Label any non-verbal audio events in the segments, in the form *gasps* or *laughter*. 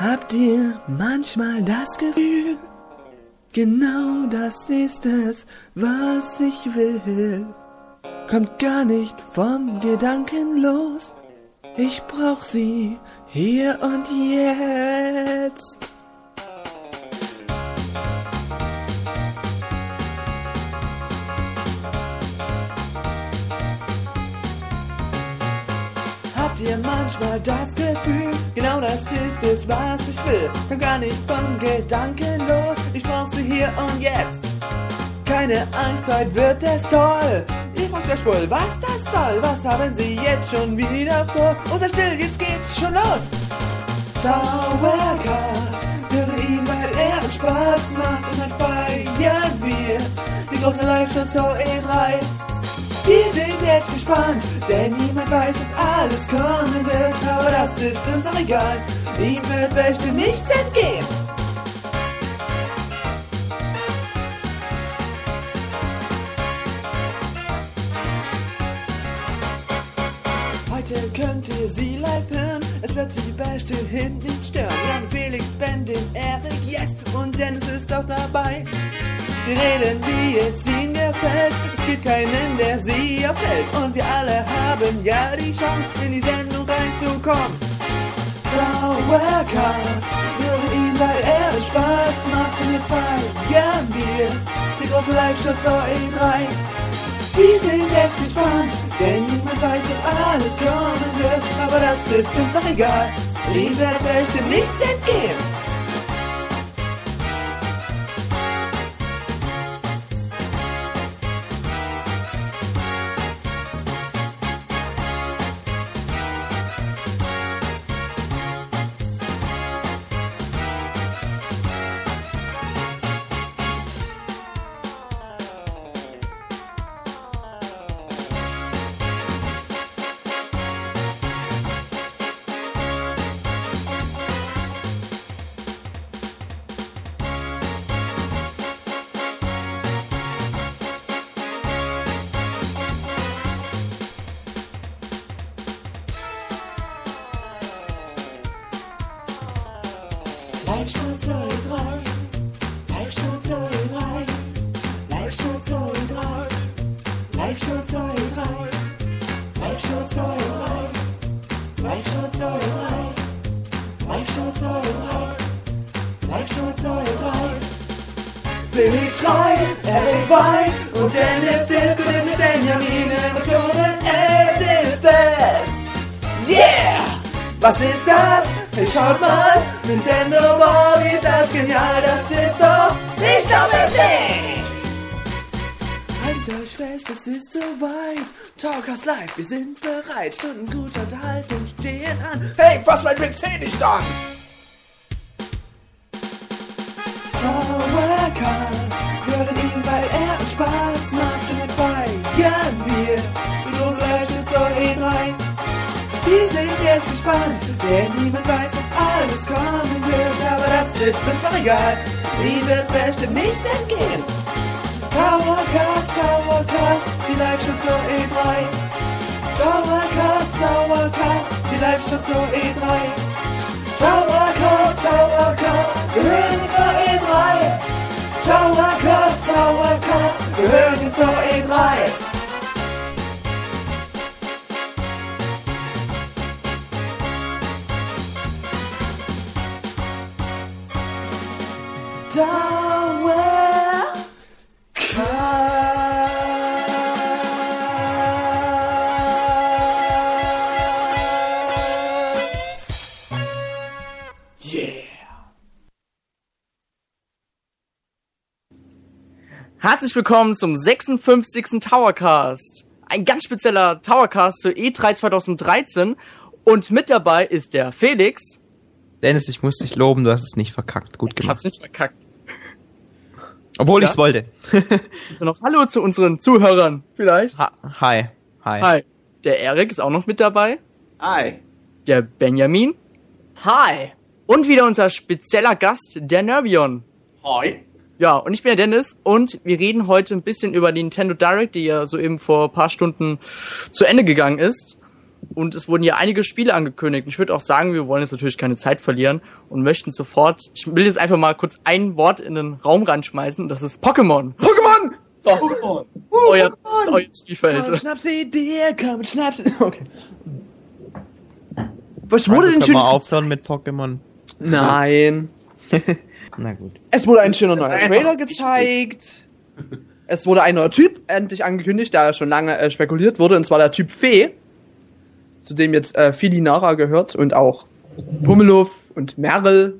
Habt ihr manchmal das Gefühl, genau das ist es, was ich will? Kommt gar nicht vom Gedanken los, ich brauch sie hier und jetzt. Habt ihr manchmal das Gefühl, genau das ist es, was ich will? Komm gar nicht vom Gedanken los, ich brauch sie hier und jetzt. Keine Angst, heute wird es toll. Ihr fragt euch wohl, was das soll. Was haben sie jetzt schon wieder vor? Oh, sei still, jetzt geht's schon los. Dauercast, höre ihn, weil er uns Spaß macht. Und dann feiern wir die große Live-Show zur E3. Wir sind echt gespannt, denn niemand weiß, was alles kommen wird. Aber das ist uns auch egal, ihm wird bestimmt nichts entgehen. Heute könnt ihr sie live hören, es wird sie bestimmt nicht stören. Wir haben Felix, Ben, den Eric, yes, und Dennis ist auch dabei. Sie reden, wie es ihnen gefällt, es gibt keinen, der sie auffällt. Und wir alle haben ja die Chance, in die Sendung reinzukommen. Dauercast, höre ihn, weil er Spaß macht und wir feiern wir die große Live-Show zur E3. Wir sind echt gespannt, denn niemand weiß, was alles kommen wird. Aber das ist uns auch egal, ihm wird nichts entgehen. Felix schreit, Eric weint und Dennis diskutiert mit Benjamin Emotionen. Es ist best. Yeah! Was ist das? Hey, schaut mal, Nintendo Bob, ist das genial, das ist doch, ich glaube es nicht! Haltet euch fest, es ist soweit, Talkers live, wir sind bereit, Stunden guter Unterhaltung stehen an. Hey, fass mein Rick C nicht an! Dauercast, hören ihn, weil er uns Spaß macht und dann feiern wir die große Live-Show zur E3. Wir sind echt gespannt, denn niemand weiß, was alles kommen wird. Aber das ist uns auch egal, ihm wird bestimmt nichts entgehen. Towercast, Towercast, die Live-Show zur E3. Towercast, Towercast, die Live-Show zur E3. Towercast, Towercast, gehören zur E3. Towercast, Towercast, gehören zur E3. Dauercast. Herzlich willkommen zum 56. Towercast. Ein ganz spezieller Towercast zur E E3 2013. Und mit dabei ist der Felix. Dennis, ich muss dich loben, du hast es nicht verkackt. Gut Ich hab's gemacht. nicht verkackt. Obwohl Ja. ich's wollte. *laughs* Und noch Hallo zu unseren Zuhörern vielleicht. ha hi. Hi. Hi. Der Erik ist auch noch mit dabei. Hi! Der Benjamin. Hi. Und wieder unser spezieller Gast, der Nervion. Hi! Ja, und ich bin der Dennis und wir reden heute ein bisschen über die Nintendo Direct, die ja soeben vor ein paar Stunden zu Ende gegangen ist. und es wurden ja einige Spiele angekündigt. Ich würde auch sagen, wir wollen jetzt natürlich keine Zeit verlieren und möchten sofort, ich will jetzt einfach mal kurz ein Wort in den Raum reinschmeißen, und das ist Pokémon. Pokémon! So. Pokémon. Das ist euer, das ist euer Spielfeld. Schnapsidee, komm, Schnaps. *laughs* Okay. Was wurde denn Können schön? wir aufhören mit Pokémon? Nein. *laughs* Na gut. Es wurde ein schöner neuer Trailer gezeigt. Es wurde ein neuer Typ endlich angekündigt, der schon lange äh, spekuliert wurde, und zwar der Typ Fee, zu dem jetzt äh, Filinara gehört und auch Pummeluff und Merrill.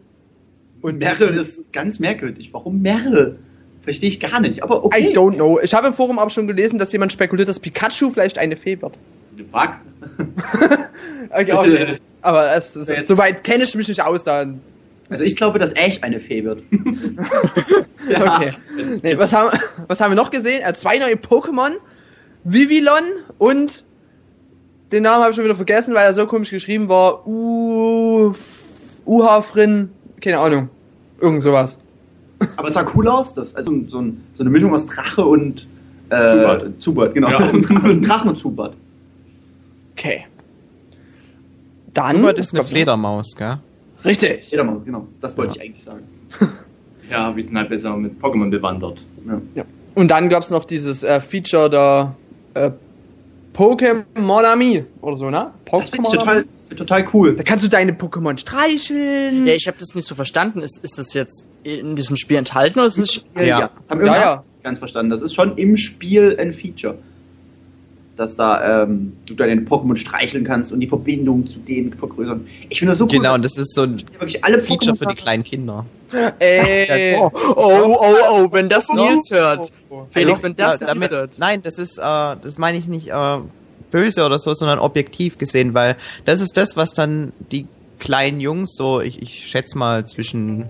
Und Merrill ist ganz merkwürdig. Warum Merrill? Verstehe ich gar nicht. Aber okay. I don't know. Ich habe im Forum auch schon gelesen, dass jemand spekuliert, dass Pikachu vielleicht eine Fee wird. Fuck. *laughs* Okay, okay. *laughs* Aber es, es, soweit kenne ich mich nicht aus da. Also ich glaube, dass Ash eine Fee wird. *laughs* Okay. Nee, was, haben, was haben wir noch gesehen? Äh, zwei neue Pokémon. Vivillon und den Namen habe ich schon wieder vergessen, weil er so komisch geschrieben war. U Uhafrin, keine Ahnung. Irgend sowas. Aber es sah cool aus. Das, also so, ein, so eine Mischung aus Drache und äh, Zubat. Zubat, genau. Ja. Drachen *laughs* und Zubat. Okay. Dann. Was ist eine? Fledermaus, gell? Richtig. Jeder mal, genau. Das wollte ich eigentlich sagen. *laughs* Ja, wir sind halt besser mit Pokémon bewandert. Ja. Und dann gab's noch dieses äh, Feature der äh, Pokémon Ami oder so, ne? Das finde ich Pokémon total, total cool. Da kannst du deine Pokémon streicheln. Ja, ich habe das nicht so verstanden. Ist, ist das jetzt in diesem Spiel enthalten oder ist es Ja, Ja. ja. Das haben Ja, irgendwann ja. ganz verstanden. Das ist schon im Spiel ein Feature. Dass da ähm, du deine Pokémon streicheln kannst und die Verbindung zu denen vergrößern. Ich finde das so cool. Genau, und das ist so ein wirklich alle Feature für die Pokémon- kleinen Kinder. Ey. *laughs* Oh, oh, oh, oh, wenn das Nils hört. Felix, Ja, wenn das ja, Nils damit, hört. Nein, das ist, äh, das meine ich nicht äh, böse oder so, sondern objektiv gesehen, weil das ist das, was dann die kleinen Jungs, so ich, ich schätze mal zwischen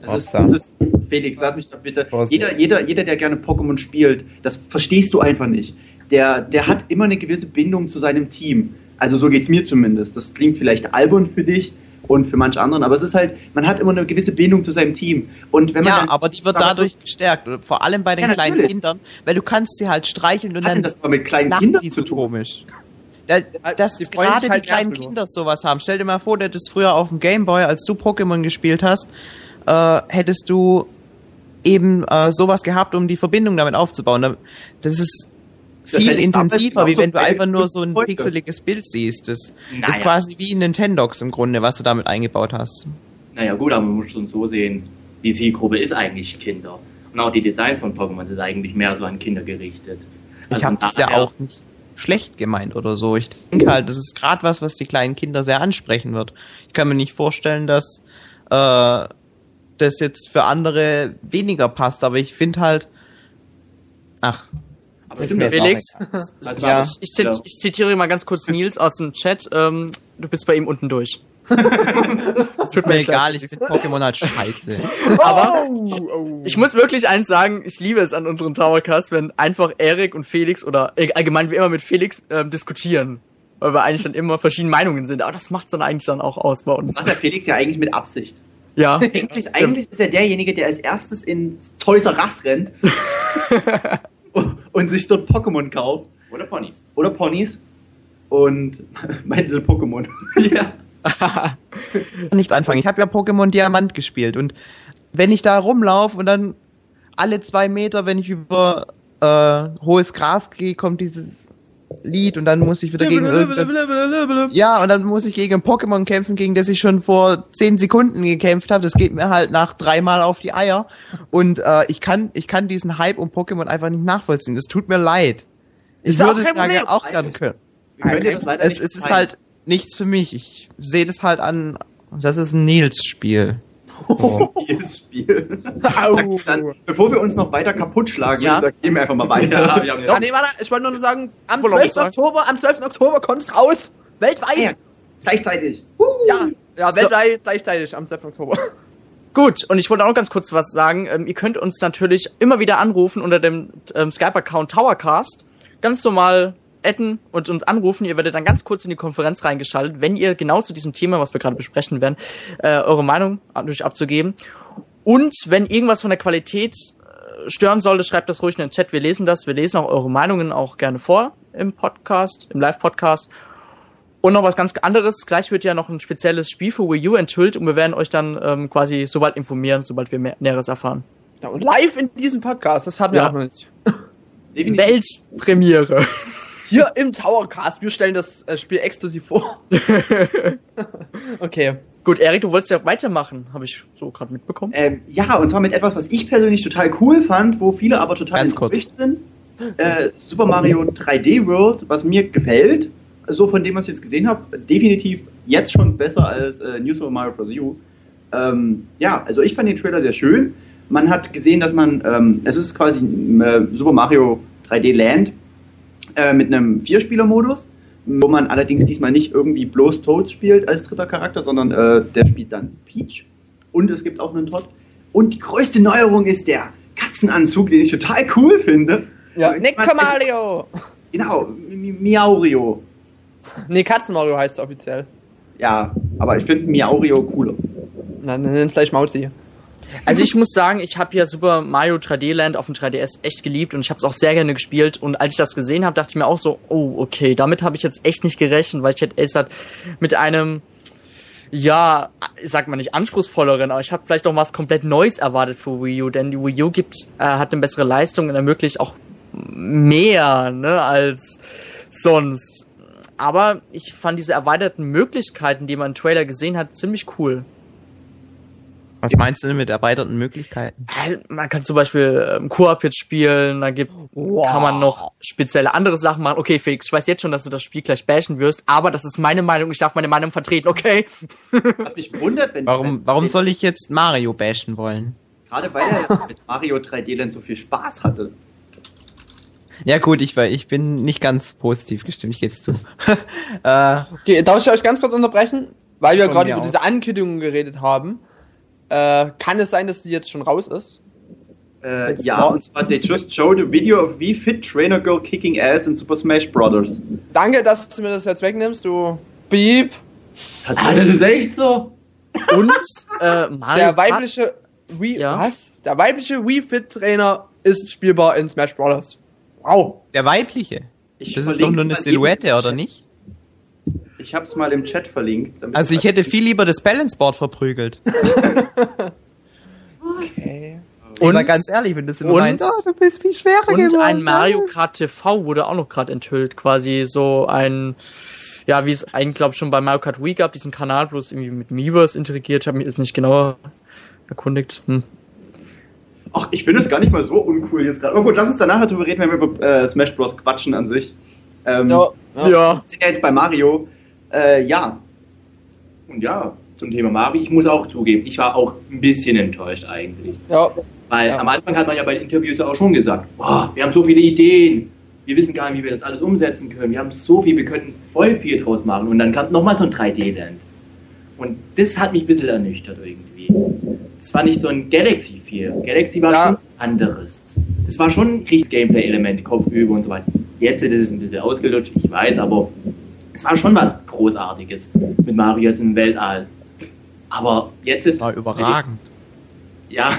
Das ist, das ist, Felix, sag mich doch bitte. Jeder, jeder, jeder, der gerne Pokémon spielt, das verstehst du einfach nicht. Der, der hat immer eine gewisse Bindung zu seinem Team. Also so geht's mir zumindest. Das klingt vielleicht albern für dich und für manche anderen, aber es ist halt, man hat immer eine gewisse Bindung zu seinem Team. Und wenn man ja, aber die wird dadurch gestärkt, vor allem bei den Ja, kleinen. Kindern, weil du kannst sie halt streicheln und hat denn dann das aber mit kleinen Kindern zu so tun? komisch. Da, dass die gerade halt die kleinen. Kinder sowas haben. Stell dir mal vor, du hättest früher auf dem Gameboy, als du Pokémon gespielt hast, äh, hättest du eben äh, sowas gehabt, um die Verbindung damit aufzubauen. Da- Das ist viel ich intensiver, wie wenn du einfach nur so ein pixeliges Bild siehst. Das Naja. ist quasi wie ein Nintendox im Grunde, was du damit eingebaut hast. Naja gut, aber man muss schon so sehen, die Zielgruppe ist eigentlich Kinder. Und auch die Designs von Pokémon sind eigentlich mehr so an Kinder gerichtet. Ich Also habe das ja auch nicht schlecht gemeint oder so. Ich denke halt, das ist gerade was, was die kleinen Kinder sehr ansprechen wird. Ich kann mir nicht vorstellen, dass äh, das jetzt für andere weniger passt, aber ich finde halt, ach, Aber stimmt, das Felix, Also, Ja. ich, zit, Ja. ich zitiere mal ganz kurz Nils aus dem Chat. Ähm, du bist bei ihm unten durch. *laughs* das ist mir egal, ich finde Pokémon halt scheiße. *laughs* Aber Oh, ich muss wirklich eins sagen, ich liebe es an unseren Towercast, wenn einfach Erik und Felix oder äh, allgemein wie immer mit Felix ähm, diskutieren. Weil wir eigentlich dann immer verschiedene Meinungen sind. Aber das macht's dann eigentlich dann auch aus bei uns. macht der Felix ja eigentlich mit Absicht. Ja. Eigentlich, eigentlich ist er derjenige, der als erstes ins Toys R Us rennt *laughs* und sich dort Pokémon kauft. Oder Ponys. Oder Ponys. Und *laughs* My Little Pokémon. *laughs* ja. *laughs* nicht anfangen. Ich habe ja Pokémon Diamant gespielt und wenn ich da rumlaufe und dann alle zwei Meter, wenn ich über äh, hohes Gras gehe, kommt dieses Lied und dann muss ich wieder gegen ja und dann muss ich gegen ein Pokémon kämpfen, gegen das ich schon vor zehn Sekunden gekämpft habe. Das geht mir halt nach dreimal auf die Eier und äh, ich kann ich kann diesen Hype um Pokémon einfach nicht nachvollziehen. Das tut mir leid. Ich würde es ja auch gerne können. Es, es ist halt nichts für mich. Ich sehe das halt an. Das ist ein Nils-Spiel. *laughs* Dieses Spiel. Au. Dann, bevor wir uns noch weiter kaputt schlagen, Ja. sagen, gehen wir einfach mal weiter. Ja, *laughs* nee, warte, ich wollte nur sagen, am Voll 12. sagen. Oktober, am 12. Oktober kommt's raus. Weltweit. Ja, gleichzeitig. Ja, ja So. weltweit gleichzeitig am 12. Oktober. Gut, und ich wollte auch noch ganz kurz was sagen. Ähm, ihr könnt uns natürlich immer wieder anrufen unter dem ähm, Skype-Account Towercast. Ganz normal adden und uns anrufen. Ihr werdet dann ganz kurz in die Konferenz reingeschaltet, wenn ihr genau zu diesem Thema, was wir gerade besprechen werden, äh, eure Meinung durch abzugeben. Und wenn irgendwas von der Qualität äh, stören sollte, schreibt das ruhig in den Chat. Wir lesen das. Wir lesen auch eure Meinungen auch gerne vor im Podcast, im Live-Podcast. Und noch was ganz anderes, gleich wird ja noch ein spezielles Spiel für Wii U enthüllt und wir werden euch dann ähm, quasi sobald informieren, sobald wir mehr, Näheres erfahren. Ja, und live in diesem Podcast, das hatten wir Ja. auch noch nicht. Weltpremiere. *laughs* Hier im Towercast, wir stellen das äh, Spiel exklusiv vor. *laughs* okay. Gut, Erik, du wolltest ja weitermachen, habe ich so gerade mitbekommen. Ähm, ja, und zwar mit etwas, was ich persönlich total cool fand, wo viele aber total enttäuscht sind. Äh, Super Mario 3D World, was mir gefällt, so von dem, was ich jetzt gesehen habe, definitiv jetzt schon besser als äh, New Super Mario Bros. U. Ähm, ja, also ich fand den Trailer sehr schön. Man hat gesehen, dass man, ähm, es ist quasi äh, Super Mario 3D Land äh, mit einem Vierspieler-Modus, wo man allerdings diesmal nicht irgendwie bloß Toads spielt als dritter Charakter, sondern äh, der spielt dann Peach. Und es gibt auch einen Todd. Und die größte Neuerung ist der Katzenanzug, den ich total cool finde. Ja, Nick Mario! Genau, Mi- Miaurio. Nee, Katzen Mario heißt er offiziell. Ja, aber ich finde Miaurio cooler. Na, dann nenn's gleich Mauzi. Also ich muss sagen, ich habe ja Super Mario 3D Land auf dem 3DS echt geliebt und ich habe es auch sehr gerne gespielt. Und als ich das gesehen habe, dachte ich mir auch so, oh, okay, damit habe ich jetzt echt nicht gerechnet, weil ich hätte es halt mit einem, ja, sag mal nicht anspruchsvolleren, aber ich habe vielleicht auch was komplett Neues erwartet für Wii U, denn die Wii U gibt, äh, hat eine bessere Leistung und ermöglicht auch mehr, ne, als sonst. Aber ich fand diese erweiterten Möglichkeiten, die man im Trailer gesehen hat, ziemlich cool. Was meinst du denn mit erweiterten Möglichkeiten? Man kann zum Beispiel ähm, Koop jetzt spielen, da gibt, kann man noch spezielle andere Sachen machen. Okay, Felix, ich weiß jetzt schon, dass du das Spiel gleich bashen wirst, aber das ist meine Meinung, ich darf meine Meinung vertreten, okay? *laughs* Was mich wundert, wenn Warum, warum soll ich jetzt Mario bashen wollen? Gerade weil er mit Mario 3D Land so viel Spaß hatte. Ja gut, ich, war- ich bin nicht ganz positiv gestimmt, ich gebe es zu. *laughs* äh, Okay, darf ich euch ganz kurz unterbrechen? Weil wir gerade über aus. diese Ankündigungen geredet haben. Äh, kann es sein, dass die jetzt schon raus ist? Äh, ja, war- und zwar, they just showed a video of V Fit Trainer Girl kicking ass in Super Smash Brothers. Danke, dass du mir das jetzt wegnimmst, du Beep. Ah, das ist echt so? Und äh, Mario Der weibliche Wii, Ja. was? Der weibliche Wii Fit Trainer ist spielbar in Smash Bros. Wow. der weibliche. Ich Das ist doch nur eine Silhouette, oder nicht? Ich hab's mal im Chat verlinkt. damit Also ich hätte viel lieber das Balanceboard verprügelt. *laughs* Okay. Und Und- ganz ehrlich, wenn das immer und- meint, oh, du bist viel schwerer Und geworden. ein Mario Kart TV wurde auch noch gerade enthüllt, quasi so ein, ja, wie es eigentlich glaube ich schon bei Mario Kart Wii gab, diesen Kanal bloß irgendwie mit Miiverse integriert. Ich habe mich jetzt nicht genauer erkundigt. Hm. Ach, ich finde es gar nicht mal so uncool jetzt gerade. Aber gut, lass uns danach darüber reden, wenn wir über äh, Smash Bros. quatschen an sich. Ähm, Ja, ja. Ja. Wir sind ja jetzt bei Mario. Äh, ja, Und ja, zum Thema Mario, ich muss auch zugeben, ich war auch ein bisschen enttäuscht eigentlich. ja. Weil Ja. am Anfang hat man ja bei den Interviews auch schon gesagt, boah, wir haben so viele Ideen, wir wissen gar nicht, wie wir das alles umsetzen können, wir haben so viel, wir können voll viel draus machen. Und dann kam nochmal so ein 3D-Land. Und das hat mich ein bisschen ernüchtert irgendwie. Das war nicht so ein Galaxy 4. Galaxy war Ja. schon anderes. Das war schon ein richtiges Gameplay-Element, Kopfüber und so weiter. Jetzt ist es ein bisschen ausgelutscht, ich weiß, aber es war schon was Großartiges mit Mario jetzt im Weltall. Aber jetzt ist. Das war überragend. Ja,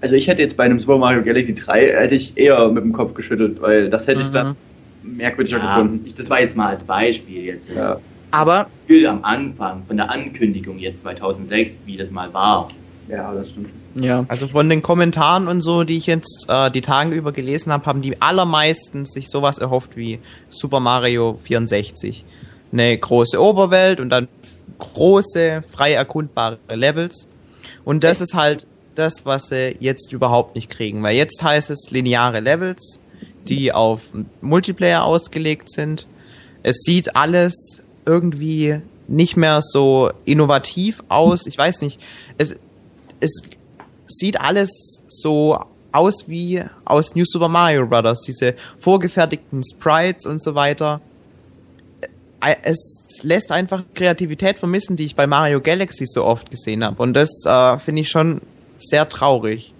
also ich hätte jetzt bei einem Super Mario Galaxy 3 hätte ich eher mit dem Kopf geschüttelt, weil das hätte ich Mhm. dann merkwürdiger ja gefunden. ich, das war jetzt mal als Beispiel jetzt. Ja. Aber Gefühl am Anfang von der Ankündigung jetzt 2006, wie das mal war. ja, das stimmt. ja. Also von den Kommentaren und so, die ich jetzt äh, die Tage über gelesen habe, haben die allermeisten sich sowas erhofft wie Super Mario 64. Eine große Oberwelt und dann große, frei erkundbare Levels. Und das ist halt das, was sie jetzt überhaupt nicht kriegen. Weil jetzt heißt es lineare Levels, die auf Multiplayer ausgelegt sind. Es sieht alles irgendwie nicht mehr so innovativ aus. Ich weiß nicht. Es, es sieht alles so aus wie aus New Super Mario Bros. Diese vorgefertigten Sprites und so weiter. Es lässt einfach Kreativität vermissen, die ich bei Mario Galaxy so oft gesehen habe. Und das äh, finde ich schon sehr traurig.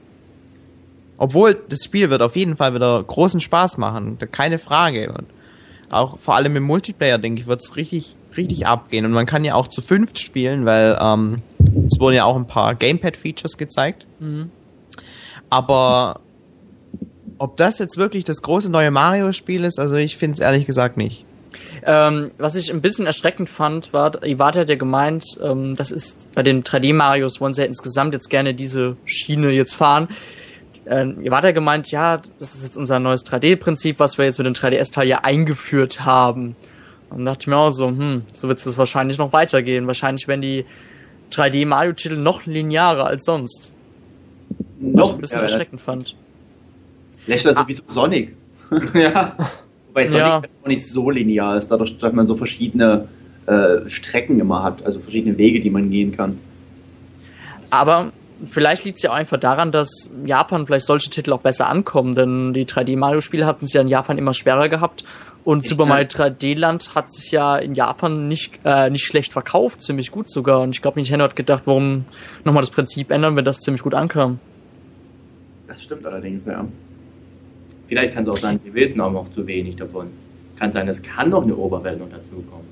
Obwohl das Spiel wird auf jeden Fall wieder großen Spaß machen, keine Frage. Und auch vor allem im Multiplayer, denke ich, wird es richtig, richtig abgehen. Und man kann ja auch zu fünft spielen, weil ähm, es wurden ja auch ein paar Gamepad-Features gezeigt. Mhm. Aber ob das jetzt wirklich das große neue Mario-Spiel ist, also ich finde es ehrlich gesagt nicht. Ähm, was ich ein bisschen erschreckend fand, war, Iwata hat ja gemeint, ähm, das ist bei den 3D-Marios wollen sie ja insgesamt jetzt gerne diese Schiene jetzt fahren. Ähm, Iwata gemeint, ja, das ist jetzt unser neues 3D-Prinzip, was wir jetzt mit dem 3DS-Teil ja eingeführt haben. Und dachte ich mir auch so, hm, so wird es wahrscheinlich noch weitergehen. Wahrscheinlich werden die 3D-Mario-Titel noch linearer als sonst. Was ich Noch ein bisschen ja, erschreckend fand. Vielleicht also wie so Sonic. ja. Wobei Sonic Ja. auch nicht so linear ist, dadurch, dass man so verschiedene äh, Strecken immer hat, also verschiedene Wege, die man gehen kann. Aber vielleicht liegt es ja auch einfach daran, dass Japan vielleicht solche Titel auch besser ankommen, denn die 3D-Mario-Spiele hatten es ja in Japan immer schwerer gehabt. Und Echt, Super? Mario 3D Land hat sich ja in Japan nicht, äh, nicht schlecht verkauft, ziemlich gut sogar. Und ich glaube, Nintendo hat gedacht, warum nochmal das Prinzip ändern, wenn das ziemlich gut ankam. Das stimmt allerdings, ja. Vielleicht kann es auch sein, wir wissen auch noch zu wenig davon. Kann sein, es kann noch eine Oberwelt noch dazukommen.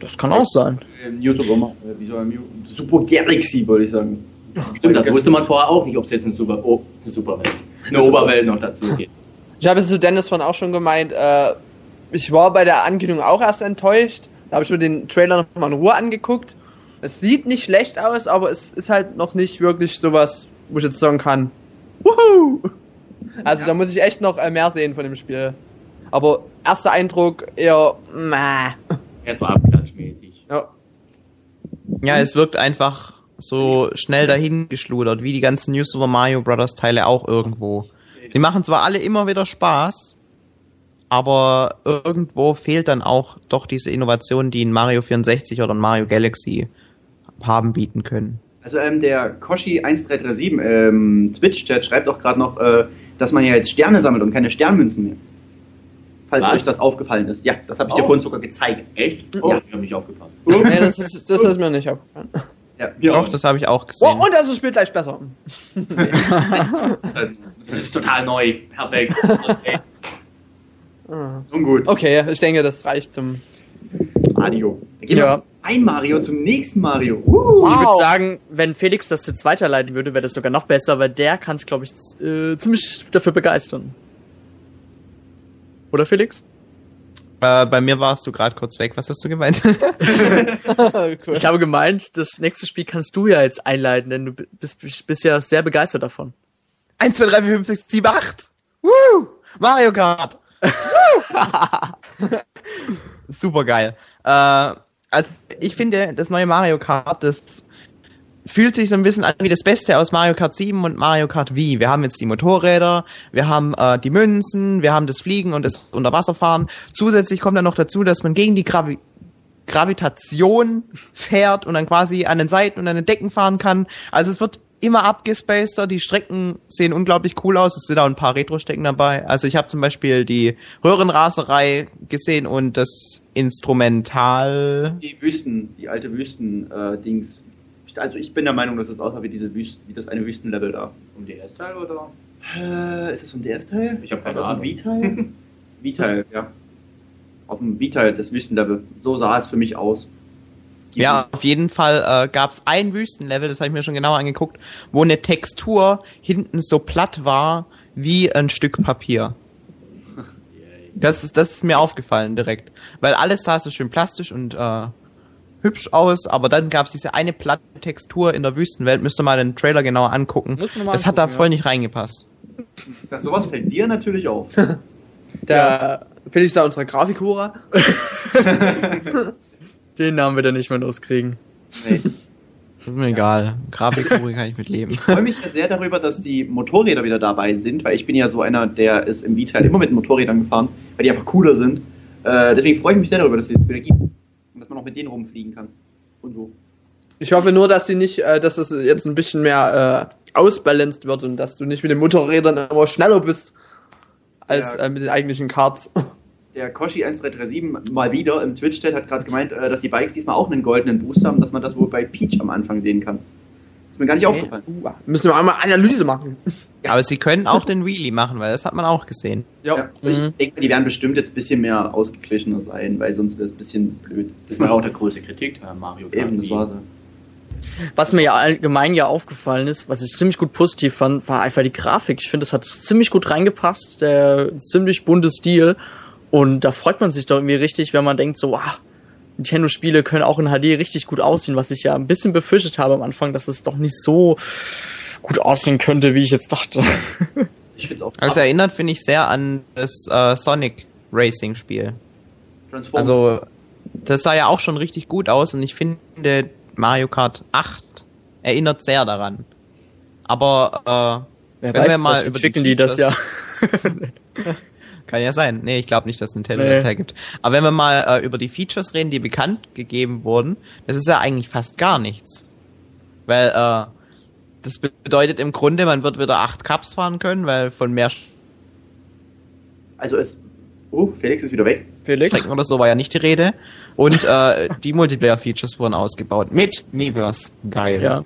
Das kann auch sein. Ähm, New Super, Ma- äh, wie soll Super Galaxy, wollte ich sagen. Stimmt, das wusste man vorher auch nicht, ob es jetzt eine, Super, oh, eine Superwelt, eine Oberwelt noch dazu geht. Ich habe es zu Dennis von auch schon gemeint, äh, ich war bei der Ankündigung auch erst enttäuscht. Da habe ich mir den Trailer noch mal in Ruhe angeguckt. Es sieht nicht schlecht aus, aber es ist halt noch nicht wirklich sowas, wo ich jetzt sagen kann. Wuhu! Also da muss ich echt noch äh, mehr sehen von dem Spiel. Aber erster Eindruck eher, meh. Jetzt so abklatschmäßig. Ja. Ja, es wirkt einfach so schnell dahingeschludert, wie die ganzen New Super Mario Bros. Teile auch irgendwo. Sie machen zwar alle immer wieder Spaß, aber irgendwo fehlt dann auch doch diese Innovation, die in Mario 64 oder in Mario Galaxy haben bieten können. Also ähm, der Koshi1337 ähm, Twitch-Chat schreibt auch gerade noch, äh, dass man ja jetzt Sterne sammelt und keine Sternmünzen mehr. Falls Was? euch das aufgefallen ist. Ja, das habe ich dir Oh. vorhin sogar gezeigt. Echt? Oh, Ja. ich habe nicht aufgepasst. Nee, das ist, das ist mir nicht aufgefallen. Ja, Ja. Doch, das habe ich auch Oh, gesehen. und das Spiel gleich besser. *laughs* Das ist total neu. Perfekt. Okay. Nun gut. Okay, ich denke, das reicht zum. Geht Ja. noch ein Mario zum nächsten Mario. Uh. Ich würde Wow. sagen, wenn Felix das jetzt weiterleiten würde, wäre das sogar noch besser, weil der kann es, glaube ich, äh, ziemlich dafür begeistern. Oder Felix? Äh, bei mir warst du gerade kurz weg. Was hast du gemeint? cool. *laughs* *laughs* Ich habe gemeint, das nächste Spiel kannst du ja jetzt einleiten, denn du bist, bist ja sehr begeistert davon. 1, 2, 3, 4, 5, 6, 7, 8. Woo! Mario Kart. *laughs* Super geil. Äh, also ich finde, das neue Mario Kart, das fühlt sich so ein bisschen an wie das Beste aus Mario Kart 7 und Mario Kart Wii. Wir haben jetzt die Motorräder, wir haben äh, die Münzen, wir haben das Fliegen und das Unterwasserfahren. Zusätzlich kommt dann noch dazu, dass man gegen die Gravi Gravitation fährt und dann quasi an den Seiten und an den Decken fahren kann. Also es wird immer abgespaceter, die Strecken sehen unglaublich cool aus, es sind auch ein paar Retro-Strecken dabei. Also ich habe zum Beispiel die Röhrenraserei gesehen und das Instrumental... Die Wüsten, die alte Wüsten-Dings. also ich bin der Meinung, dass es aussah wie, diese Wüsten, wie das eine Wüstenlevel da. Um die S-Teil oder? Äh, ist es so ein DS-Teil? Ich hab keine also auf dem Ahnung. V-Teil? V-Teil, *laughs* ja. Auf dem V-Teil des Wüstenlevel. So sah es für mich aus. Ja, auf jeden Fall äh, gab es ein Wüstenlevel, das habe ich mir schon genauer angeguckt, wo eine Textur hinten so platt war wie ein Stück Papier. Das ist, das ist mir aufgefallen direkt. Weil alles sah so schön plastisch und äh, hübsch aus, aber dann gab es diese eine platte Textur in der Wüstenwelt. Müsst ihr mal den Trailer genauer angucken. Muss man mal Das hat da voll ja. nicht reingepasst. Das sowas fällt dir natürlich auf. Der *laughs* Felix da unsere Grafikhora. *laughs* Den Namen wird er nicht mehr loskriegen. nee. Das ist mir egal. Grafikkurve kann ich mit leben. Ich freue mich ja sehr darüber, dass die Motorräder wieder dabei sind, weil ich bin ja so einer, der ist im V-Teil immer mit Motorrädern gefahren, weil die einfach cooler sind. Äh, deswegen freue ich mich sehr darüber, dass es jetzt wieder gibt. Und dass man auch mit denen rumfliegen kann. Und so. Ich hoffe nur, dass die nicht, äh, dass es jetzt ein bisschen mehr äh, ausbalanced wird und dass du nicht mit den Motorrädern immer schneller bist als Ja. äh, mit den eigentlichen Karts. Der Koshi1337 mal wieder im Twitch-Chat hat gerade gemeint, äh, dass die Bikes diesmal auch einen goldenen Boost haben, dass man das wohl bei Peach am Anfang sehen kann. Ist mir gar nicht aufgefallen. Uh, müssen wir einmal Analyse machen. *laughs* Aber sie können auch den Wheelie machen, weil das hat man auch gesehen. Ja, ich denke, die werden bestimmt jetzt ein bisschen mehr ausgeglichener sein, weil sonst wäre es ein bisschen blöd. Das war ja auch der große Kritik an Mario Kart. Eben, das war so. Was mir ja allgemein ja aufgefallen ist, was ich ziemlich gut positiv fand, war einfach die Grafik. Ich finde, es hat ziemlich gut reingepasst, der ziemlich bunte Stil. Und da freut man sich doch irgendwie richtig, wenn man denkt so, wow, Nintendo-Spiele können auch in HD richtig gut aussehen, was ich ja ein bisschen befürchtet habe am Anfang, dass es doch nicht so gut aussehen könnte, wie ich jetzt dachte. *laughs* Ich finde es auch Also erinnert, finde ich, sehr an das äh, Sonic Racing Spiel. Also, das sah ja auch schon richtig gut aus und ich finde, Mario Kart 8 erinnert sehr daran. Aber, äh, wenn wir mal über entwickeln die das ja. *laughs* Kann ja sein. Nee, ich glaube nicht, dass Nintendo Nee. das hergibt. Aber wenn wir mal äh, über die Features reden, die bekannt gegeben wurden, das ist ja eigentlich fast gar nichts. Weil, äh, das bedeutet im Grunde, man wird wieder acht Cups fahren können, weil von mehr also es. Oh, Felix ist wieder weg. Felix? Strecken oder so war ja nicht die Rede. Und äh, die Multiplayer-Features wurden ausgebaut. Mit Miiverse. Geil. Ja.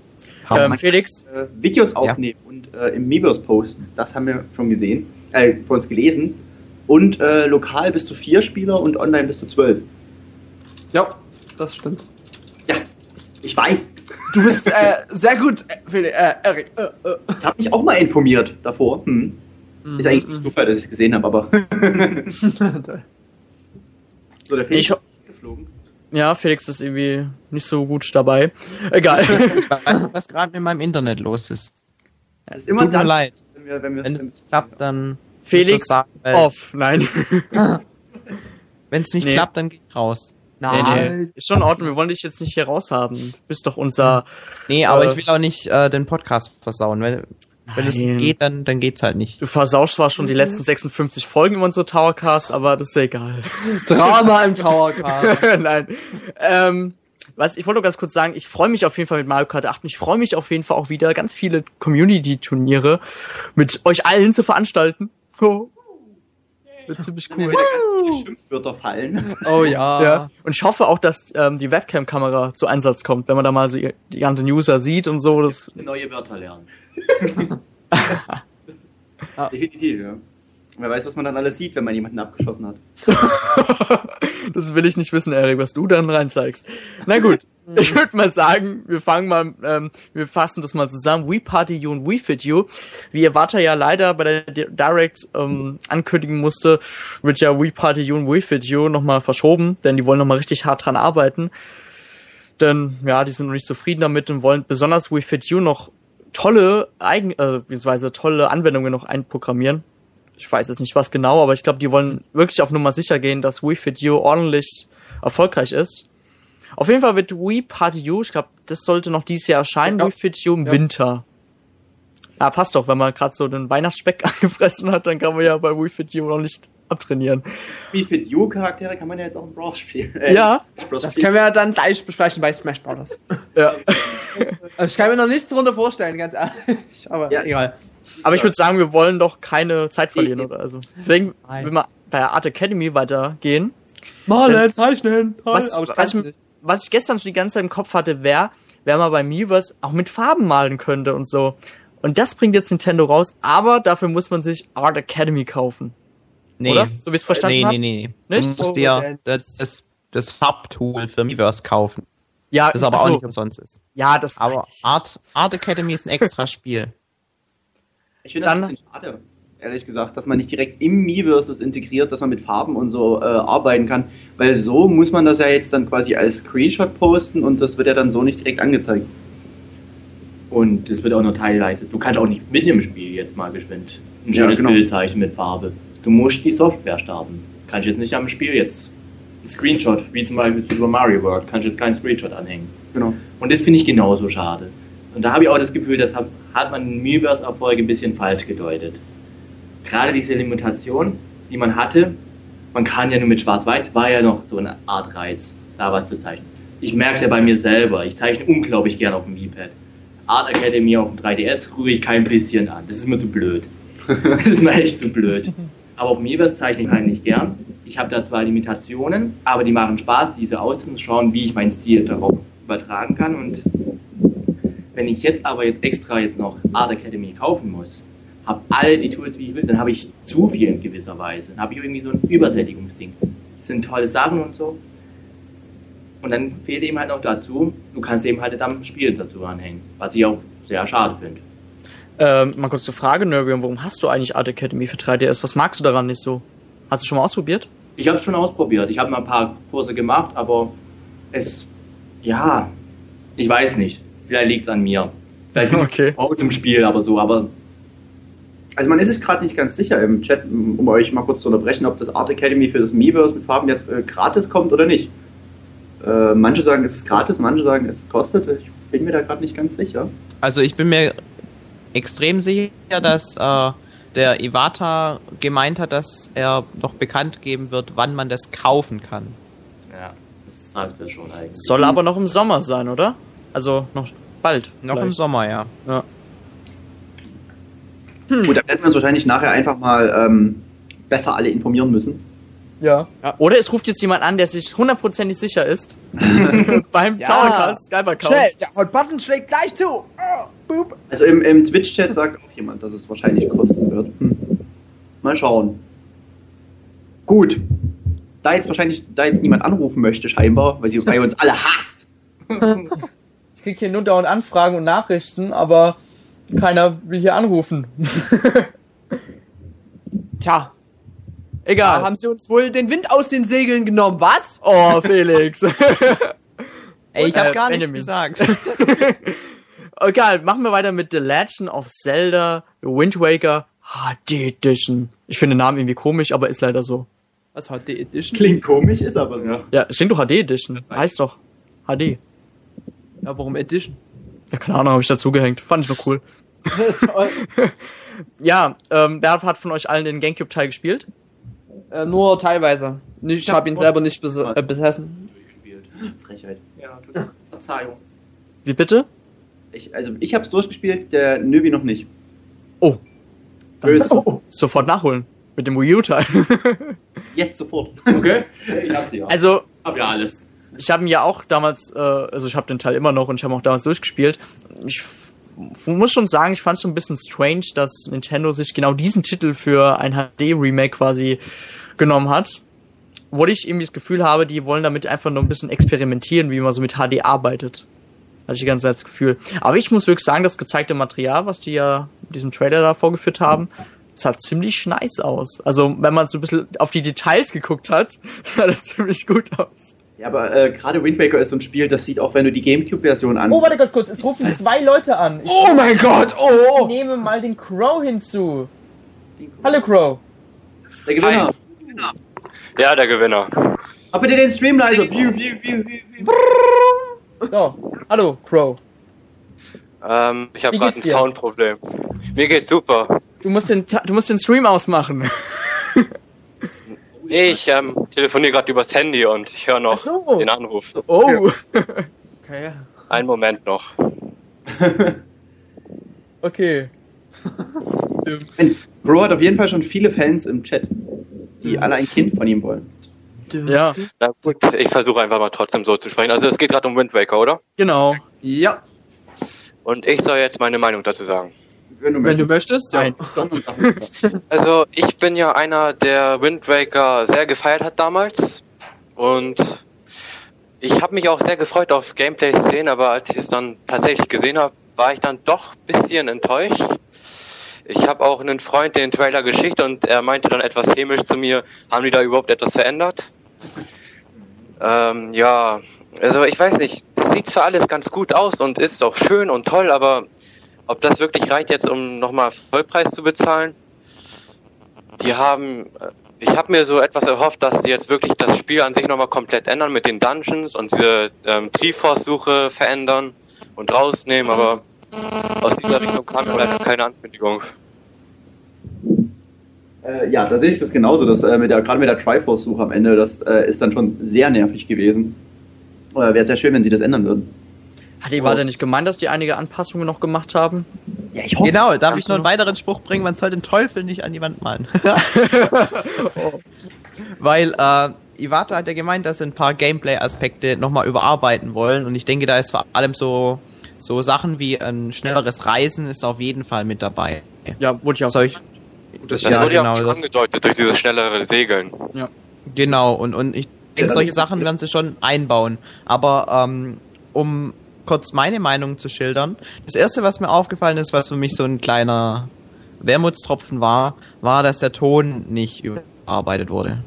Ähm, Felix, Äh, Videos aufnehmen und äh, im Miiverse posten. Das haben wir schon gesehen. Äh, von uns gelesen. Und äh, lokal bis zu vier Spieler und online bis zu zwölf. Ja, das stimmt. Ja, ich weiß. Du bist äh, sehr gut, äh, Felix, äh, Erik. Äh, äh. Ich habe mich auch mal informiert davor. Hm. Ist eigentlich nicht Zufall, dass ich es gesehen habe, aber. *laughs* so, der Felix Ich- ist geflogen. ja, Felix ist irgendwie nicht so gut dabei. Egal. Ich weiß nicht, was gerade mit meinem Internet los ist. Es immer tut mir dann, leid. wenn wir, wenn wir Wenn es klappt, dann. Felix, off. Nein. *laughs* Wenn es nicht Nee. klappt, dann geh ich raus. Nee, nee. Ist schon in Ordnung, wir wollen dich jetzt nicht hier raushaben. Du bist doch unser. Nee, aber Äh. ich will auch nicht äh, den Podcast versauen. Weil, wenn es Nein. nicht geht, dann, dann geht's halt nicht. Du versaust zwar schon die letzten 56 Folgen in unserer Towercast, aber das ist ja egal. *laughs* Drama im Towercast. *laughs* Nein. Ähm, was, ich wollte nur ganz kurz sagen, ich freue mich auf jeden Fall mit Mario Kart 8 und ich freue mich auf jeden Fall auch wieder ganz viele Community-Turniere mit euch allen zu veranstalten. Oh. Wird ziemlich cool. ganz Schimpfwörter fallen. Oh ja. Ja. Und ich hoffe auch, dass ähm, die Webcam-Kamera zu Einsatz kommt, wenn man da mal so die ganzen User sieht und so. Das, Neue Wörter lernen. *laughs* Definitiv, ja. Wer weiß, was man dann alles sieht, wenn man jemanden abgeschossen hat. *laughs* das will ich nicht wissen, Erik, was du dann reinzeigst. Na gut, *laughs* *laughs* ich würde mal sagen, wir fangen mal, ähm, wir fassen das mal zusammen. We Party You und We Fit You. Wie Iwata ja leider bei der Di- Direct ähm, ankündigen musste, wird ja We Party You und We Fit You nochmal verschoben, denn die wollen nochmal richtig hart dran arbeiten. Denn ja, die sind noch nicht zufrieden damit und wollen besonders We Fit You noch tolle Eigen, äh, beziehungsweise tolle Anwendungen noch einprogrammieren. Ich weiß jetzt nicht was genau, aber ich glaube, die wollen wirklich auf Nummer sicher gehen, dass We Fit You ordentlich erfolgreich ist. Auf jeden Fall wird We Party You, ich glaube, das sollte noch dieses Jahr erscheinen, Ja. We Fit You im Winter. Ja, passt doch, wenn man gerade so den Weihnachtsspeck *laughs* angefressen hat, dann kann man ja bei We Fit You noch nicht abtrainieren. Wie Fit You Charaktere kann man ja jetzt auch im Brawl spielen. Äh, Ja. Das können wir ja dann gleich besprechen bei Smash Bros. Ja. Also ich kann mir noch nichts drunter vorstellen, ganz ehrlich. Aber Ja. egal. Aber ich würde sagen, wir wollen doch keine Zeit verlieren oder also. Deswegen Nein. will man bei Art Academy weitergehen. Malen, zeichnen. Toll. Was, Aber ich was, ich, nicht. Was ich gestern schon die ganze Zeit im Kopf hatte, wäre, wer mal bei Miiverse auch mit Farben malen könnte und so. Und das bringt jetzt Nintendo raus, aber dafür muss man sich Art Academy kaufen. Nee. Oder? So wie ich es verstanden nee, hab? nee, nee, nee. Nicht? Du musst Oh, dir okay. das, das, das Farbtool für Miiverse kaufen. Ja, Das aber ach auch so. nicht umsonst ist. Ja, das Aber. Art, Art Academy ist ein extra *laughs* Spiel. Ich finde das Dann- ein bisschen schade, ehrlich gesagt, dass man nicht direkt im Miiverse das integriert, dass man mit Farben und so äh, arbeiten kann, weil so muss man das ja jetzt dann quasi als Screenshot posten und das wird ja dann so nicht direkt angezeigt. Und es wird auch nur teilweise. Du kannst auch nicht mitten im Spiel jetzt mal geschwind ein Ja, schönes genau. Bild zeichnen mit Farbe. Du musst die Software starten. Kannst jetzt nicht am Spiel jetzt ein Screenshot, wie zum Beispiel Super Mario World, kannst jetzt keinen Screenshot anhängen. Genau. Und das finde ich genauso schade. Und da habe ich auch das Gefühl, das hat, hat man Miiverse-Erfolge ein bisschen falsch gedeutet. Gerade diese Limitation, die man hatte, man kann ja nur mit Schwarz-Weiß, war ja noch so eine Art Reiz, da was zu zeichnen. Ich merke es ja bei mir selber, ich zeichne unglaublich gern auf dem V-Pad. Art Academy auf dem 3DS rühre ich kein bisschen an, das ist mir zu blöd. *laughs* das ist mir echt zu blöd. Aber auf dem Miiverse zeichne ich eigentlich gern. Ich habe da zwar Limitationen, aber die machen Spaß, diese auszuschauen, wie ich meinen Stil darauf übertragen kann. Und wenn ich jetzt aber jetzt extra jetzt noch Art Academy kaufen muss, habe alle die Tools, wie ich will, dann habe ich zu viel in gewisser Weise. Dann habe ich irgendwie so ein Übersättigungsding. Das sind tolle Sachen und so. Und dann fehlt eben halt noch dazu, du kannst eben halt am Spiel dazu anhängen, was ich auch sehr schade finde. Ähm, mal kurz zur Frage, Nervium, warum hast du eigentlich Art Academy für 3DS? Was magst du daran nicht so? Hast du schon mal ausprobiert? Ich habe es schon ausprobiert. Ich habe mal ein paar Kurse gemacht, aber es, ja, ich weiß nicht. Vielleicht liegt es an mir. Vielleicht bin *laughs* Okay. ich auch zum Spiel, aber so, aber Also man ist sich gerade nicht ganz sicher im Chat, um euch mal kurz zu unterbrechen, ob das Art Academy für das Miiverse mit Farben jetzt äh, gratis kommt oder nicht. Äh, manche sagen, es ist gratis, manche sagen, es kostet. Ich bin mir da gerade nicht ganz sicher. Also ich bin mir extrem sicher, dass äh, der Iwata gemeint hat, dass er noch bekannt geben wird, wann man das kaufen kann. ja, das sagt er schon eigentlich. Soll aber noch im Sommer sein, oder? Also noch bald. Noch im vielleicht. Sommer, ja. Ja. Gut, dann werden wir uns wahrscheinlich nachher einfach mal ähm, besser alle informieren müssen. Ja. Oder es ruft jetzt jemand an, der sich hundertprozentig sicher ist. *laughs* beim Ja. Towercast Skype-Account. Der Hot Button schlägt gleich zu. Oh, boop. Also im, im Twitch-Chat sagt auch jemand, dass es wahrscheinlich kosten wird. Hm. Mal schauen. Gut. Da jetzt wahrscheinlich, da jetzt niemand anrufen möchte, scheinbar, weil sie bei uns alle hasst. *laughs* Ich krieg hier nur dauernd Anfragen und Nachrichten, aber keiner will hier anrufen. *laughs* Tja, da Egal. haben sie uns wohl den Wind aus den Segeln genommen, was? oh, Felix. *laughs* Ey, ich Äh, habe gar nichts Benjamin. gesagt. *laughs* Egal, machen wir weiter mit The Legend of Zelda The Wind Waker HD Edition. Ich finde den Namen irgendwie komisch, aber ist leider so. Was die Edition? Klingt komisch, ist aber so. Ja, es klingt doch HD Edition. Heißt doch HD. Ja, warum Edition? Ja, keine Ahnung, habe ich dazugehängt. Fand ich nur cool. *laughs* Ja, ähm, wer hat von euch allen den Gamecube-Teil gespielt? äh, nur teilweise. Nicht, ich habe ihn selber nicht bes äh, besessen. Durchgespielt. Frechheit. Ja, tut- *laughs* Verzeihung. Wie bitte? Ich, also ich hab's durchgespielt, der Nöbi noch nicht. Oh. Böse. *laughs* Sofort nachholen. Mit dem Wii U-Teil. Jetzt sofort. Okay? Ich hab's ja. also, hab ja alles. ich habe ihn ja auch damals, äh, also ich habe den Teil immer noch und ich habe auch damals durchgespielt. Ich muss schon sagen, ich fand es so ein bisschen strange, dass Nintendo sich genau diesen Titel für ein HD-Remake quasi genommen hat. Wo ich irgendwie das Gefühl habe, die wollen damit einfach nur ein bisschen experimentieren, wie man so mit HD arbeitet. Hatte ich die ganze Zeit das Gefühl. Aber ich muss wirklich sagen, das gezeigte Material, was die ja in diesem Trailer da vorgeführt haben, sah ziemlich nice aus. Also, wenn man so ein bisschen auf die Details geguckt hat, *laughs* sah das ziemlich gut aus. Ja, aber äh, gerade Wind Waker ist so ein Spiel, das sieht auch, wenn du die Gamecube-Version an. Oh, warte ganz kurz, es rufen zwei Leute an. Ich Oh mein Gott, oh! nehme mal den Crow hinzu. Hallo Crow. Der Gewinner. Ja, der Gewinner. Mach bitte den Stream leiser. So, hallo Crow. Ähm, ich habe gerade ein dir? Soundproblem. Mir geht's super. Du musst den, Ta- du musst den Stream ausmachen. Ich ähm, telefoniere gerade übers Handy und ich höre noch so. den Anruf. Oh. *laughs* Okay. Einen Moment noch. *laughs* Okay. *laughs* Bro hat auf jeden Fall schon viele Fans im Chat, die alle ein Kind von ihm wollen. Ja, Na gut, ich versuche einfach mal trotzdem so zu sprechen. Also es geht gerade um Wind Waker, oder? genau. Ja, Und ich soll jetzt meine Meinung dazu sagen. Wenn du wenn du möchtest. möchtest, ja. Nein. *laughs* Also ich bin ja einer, der Wind Waker sehr gefeiert hat damals. Und ich habe mich auch sehr gefreut auf Gameplay-Szenen, aber als ich es dann tatsächlich gesehen habe, war ich dann doch ein bisschen enttäuscht. Ich habe auch einen Freund den Trailer geschickt und er meinte dann etwas hämisch zu mir, haben die da überhaupt etwas verändert? Ähm, ja, also ich weiß nicht, das sieht zwar alles ganz gut aus und ist auch schön und toll, aber ob das wirklich reicht jetzt, um nochmal Vollpreis zu bezahlen? Die haben, äh, ich habe mir so etwas erhofft, dass die jetzt wirklich das Spiel an sich nochmal komplett ändern mit den Dungeons und diese ähm, Triforce-Suche verändern und rausnehmen, aber aus dieser Richtung kam leider keine Ankündigung. Äh, ja, da sehe ich das genauso. Das, äh, gerade mit der Triforce-Suche am Ende, das äh, ist dann schon sehr nervig gewesen. Äh, Wäre sehr schön, wenn sie das ändern würden. Hat die war denn nicht gemeint, dass die einige Anpassungen noch gemacht haben? Ja, ich hoffe. Genau, darf ich noch du einen weiteren Spruch bringen? Man soll den Teufel nicht an die Wand malen. *laughs* *laughs* Weil äh, Iwata hat ja gemeint, dass sie ein paar Gameplay-Aspekte nochmal überarbeiten wollen. Und ich denke, da ist vor allem so, so Sachen wie ein schnelleres Reisen ist auf jeden Fall mit dabei. Ja, wurde ich auch. Solch, Das Ja, wurde ja genau, auch schon das- angedeutet durch dieses schnellere Segeln. genau, und, und ich denke, solche Sachen werden sie schon einbauen. Aber ähm, um kurz meine Meinung zu schildern, das erste, was mir aufgefallen ist, was für mich so ein kleiner Wermutstropfen war, war, dass der Ton nicht überarbeitet wurde.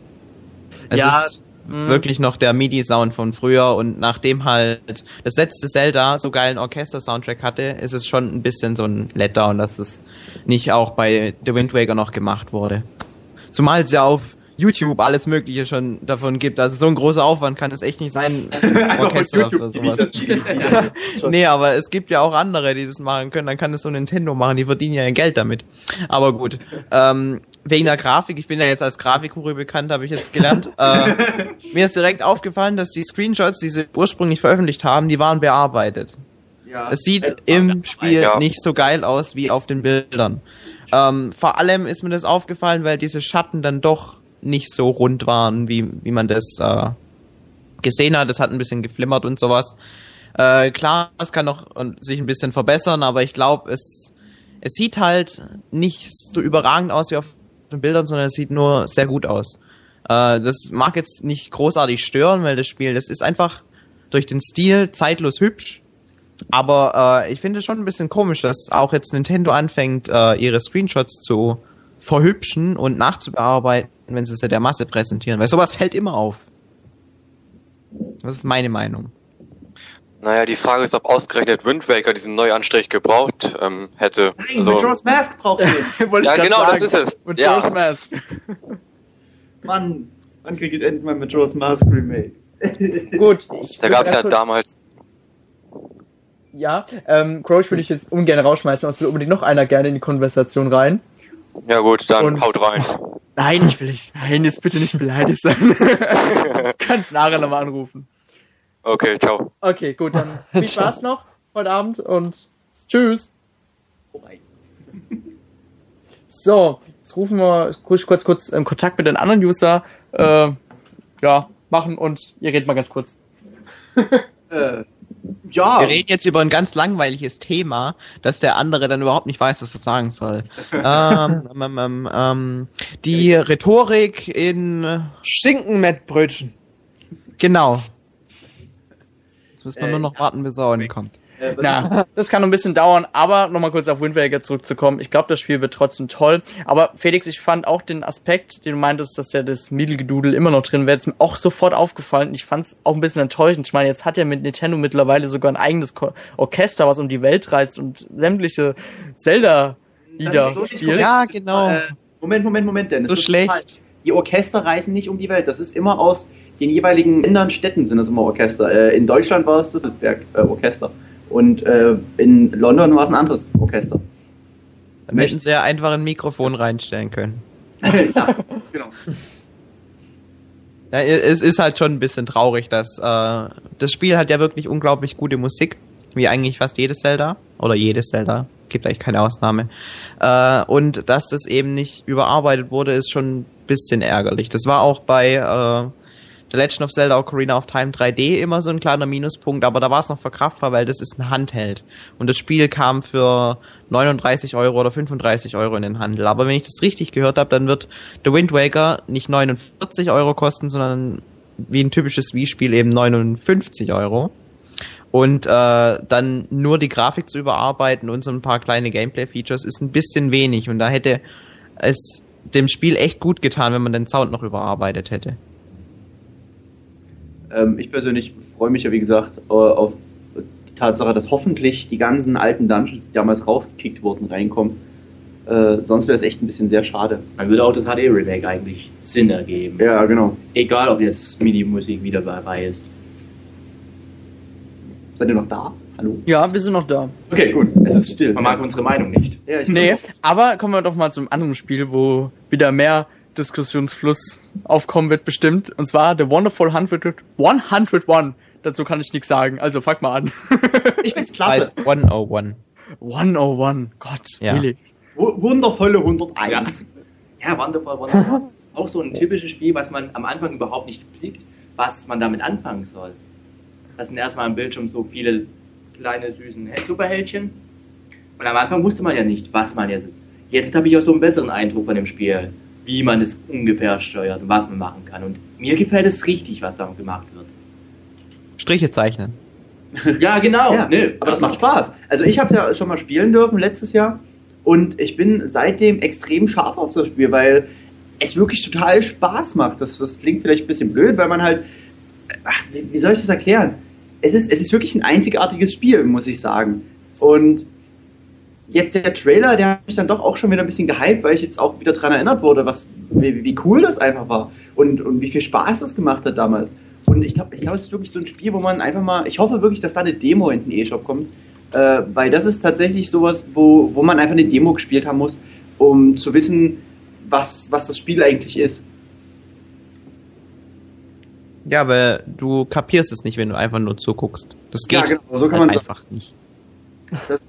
Es Ja, ist wirklich noch der MIDI-Sound von früher und nachdem halt das letzte Zelda so geilen Orchester-Soundtrack hatte, ist es schon ein bisschen so ein Letdown, dass es nicht auch bei The Wind Waker noch gemacht wurde. Zumal es ja auf YouTube alles Mögliche schon davon gibt. Also so ein großer Aufwand kann es echt nicht sein, *laughs* ein Orchester für sowas. *laughs* nee, aber es gibt ja auch andere, die das machen können. Dann kann es so Nintendo machen, die verdienen ja ihr Geld damit. Aber gut. Ähm, wegen der Grafik, ich bin ja jetzt als Grafikguru bekannt, habe ich jetzt gelernt. *laughs* äh, mir ist direkt aufgefallen, dass die Screenshots, die sie ursprünglich veröffentlicht haben, die waren bearbeitet. Ja. Es sieht im Spiel Ja. nicht so geil aus wie auf den Bildern. Ähm, vor allem ist mir das aufgefallen, weil diese Schatten dann doch nicht so rund waren, wie, wie man das äh, gesehen hat. Es hat ein bisschen geflimmert und sowas. Äh, klar, es kann noch äh, sich ein bisschen verbessern, aber ich glaube, es, es sieht halt nicht so überragend aus wie auf den Bildern, sondern es sieht nur sehr gut aus. Äh, das mag jetzt nicht großartig stören, weil das Spiel, das ist einfach durch den Stil zeitlos hübsch. Aber äh, ich finde es schon ein bisschen komisch, dass auch jetzt Nintendo anfängt, äh, ihre Screenshots zu verhübschen und nachzubearbeiten, wenn sie sie der Masse präsentieren. Weil sowas fällt immer auf. Das ist meine Meinung. Naja, die Frage ist, ob ausgerechnet Wind Waker diesen Neuanstrich gebraucht ähm, hätte. Nein, Also, Majora's Mask braucht ihr. *laughs* Wollte Ja, genau, das sagen. ist es. Und Ja. Mask. *laughs* Mann, wann kriege ich endlich mal Majora's Mask Remake? *laughs* Gut. Da gab es ja damals. Ja, ähm, Croach würde ich jetzt ungern rausschmeißen, aber es will unbedingt noch einer gerne in die Konversation rein. Ja gut, dann Und- haut rein. Nein, ich will nicht. Nein, jetzt bitte nicht beleidigt sein. *laughs* Kannst nachher nochmal anrufen. Okay, ciao. Okay, gut, dann *laughs* viel Spaß noch heute Abend und tschüss. So, jetzt rufen wir kurz, kurz, kurz ähm, Kontakt mit den anderen User äh, ja, machen und ihr redet mal ganz kurz. *laughs* Äh, ja, Wir reden jetzt über ein ganz langweiliges Thema, dass der andere dann überhaupt nicht weiß, was er sagen soll. *laughs* ähm, ähm, ähm, ähm, die Rhetorik in Schinkenmettbrötchen. genau. Jetzt muss man Äh, nur noch warten, bis er kommt. Äh, Na, das kann noch ein bisschen dauern, aber nochmal kurz auf Wind Waker zurückzukommen. Ich glaube, das Spiel wird trotzdem toll. Aber Felix, ich fand auch den Aspekt, den du meintest, dass ja das Miedel-Gedudel immer noch drin wäre, ist mir auch sofort aufgefallen. Ich fand es auch ein bisschen enttäuschend. Ich meine, jetzt hat ja mit Nintendo mittlerweile sogar ein eigenes Ko Orchester, was um die Welt reist und sämtliche Zelda-Lieder so spielt. Ja, genau. Äh, Moment, Moment, Moment, Dennis. So schlecht. Die Orchester reisen nicht um die Welt. Das ist immer aus den jeweiligen Ländern, Städten sind das immer Orchester. Äh, in Deutschland war es das Berg, äh, Orchester. Und äh, in London war es ein anderes Orchester. Dann hätten sie ja einfach ein Mikrofon reinstellen können. *laughs* ja, genau. Ja, es ist halt schon ein bisschen traurig, dass äh, das Spiel hat ja wirklich unglaublich gute Musik, wie eigentlich fast jedes Zelda oder jedes Zelda, gibt eigentlich keine Ausnahme. Äh, und dass das eben nicht überarbeitet wurde, ist schon ein bisschen ärgerlich. Das war auch bei äh, The Legend of Zelda Ocarina of Time 3D immer so ein kleiner Minuspunkt, aber da war es noch verkraftbar, weil das ist ein Handheld. Und das Spiel kam für 39 Euro oder 35 Euro in den Handel. Aber wenn ich das richtig gehört habe, dann wird The Wind Waker nicht 49 Euro kosten, sondern wie ein typisches Wii-Spiel eben 59 Euro. Und äh, dann nur die Grafik zu überarbeiten und so ein paar kleine Gameplay-Features ist ein bisschen wenig. Und da hätte es dem Spiel echt gut getan, wenn man den Sound noch überarbeitet hätte. Ähm, ich persönlich freue mich ja, wie gesagt, äh, auf die Tatsache, dass hoffentlich die ganzen alten Dungeons, die damals rausgekickt wurden, reinkommen. Äh, sonst wäre es echt ein bisschen sehr schade. Dann würde auch das HD-Remake eigentlich Sinn ergeben. Ja, genau. Egal, ob jetzt MIDI-Musik wieder dabei ist. Seid ihr noch da? Hallo? Ja, wir sind noch da. Okay, gut. Es ist still. Man mag unsere Meinung nicht. ja, ich Nee, aber kommen wir doch mal zum anderen Spiel, wo wieder mehr Diskussionsfluss aufkommen wird bestimmt. Und zwar The Wonderful 100, 101. Dazu kann ich nichts sagen, also fang mal an. *laughs* Ich find's klasse. 101. 101, Gott, Ja. Felix. Wu- Wundervolle 101. Ja, Wonderful, Wonderful. *laughs* auch so ein typisches Spiel, was man am Anfang überhaupt nicht blickt, was man damit anfangen soll. Das sind erstmal am Bildschirm so viele kleine süßen Superhältchen. Und am Anfang wusste man ja nicht, was man jetzt. Jetzt habe ich auch so einen besseren Eindruck von dem Spiel, wie man es ungefähr steuert und was man machen kann. Und mir gefällt es richtig, was da gemacht wird. Striche zeichnen. *laughs* Ja, genau. Ja, ne, aber das macht Spaß. Also ich habe es ja schon mal spielen dürfen letztes Jahr und ich bin seitdem extrem scharf auf das Spiel, weil es wirklich total Spaß macht. Das, das klingt vielleicht ein bisschen blöd, weil man halt, ach, wie, wie soll ich das erklären? Es ist, es ist wirklich ein einzigartiges Spiel, muss ich sagen. Und jetzt der Trailer, der hat mich dann doch auch schon wieder ein bisschen gehypt, weil ich jetzt auch wieder daran erinnert wurde, was, wie, wie cool das einfach war und, und wie viel Spaß das gemacht hat damals. Und ich glaube, ich glaub, es ist wirklich so ein Spiel, wo man einfach mal, ich hoffe wirklich, dass da eine Demo in den E-Shop kommt, äh, weil das ist tatsächlich sowas, wo, wo man einfach eine Demo gespielt haben muss, um zu wissen, was, was das Spiel eigentlich ist. Ja, aber du kapierst es nicht, wenn du einfach nur zuguckst. Das geht Ja, genau, so kann halt einfach nicht. Das,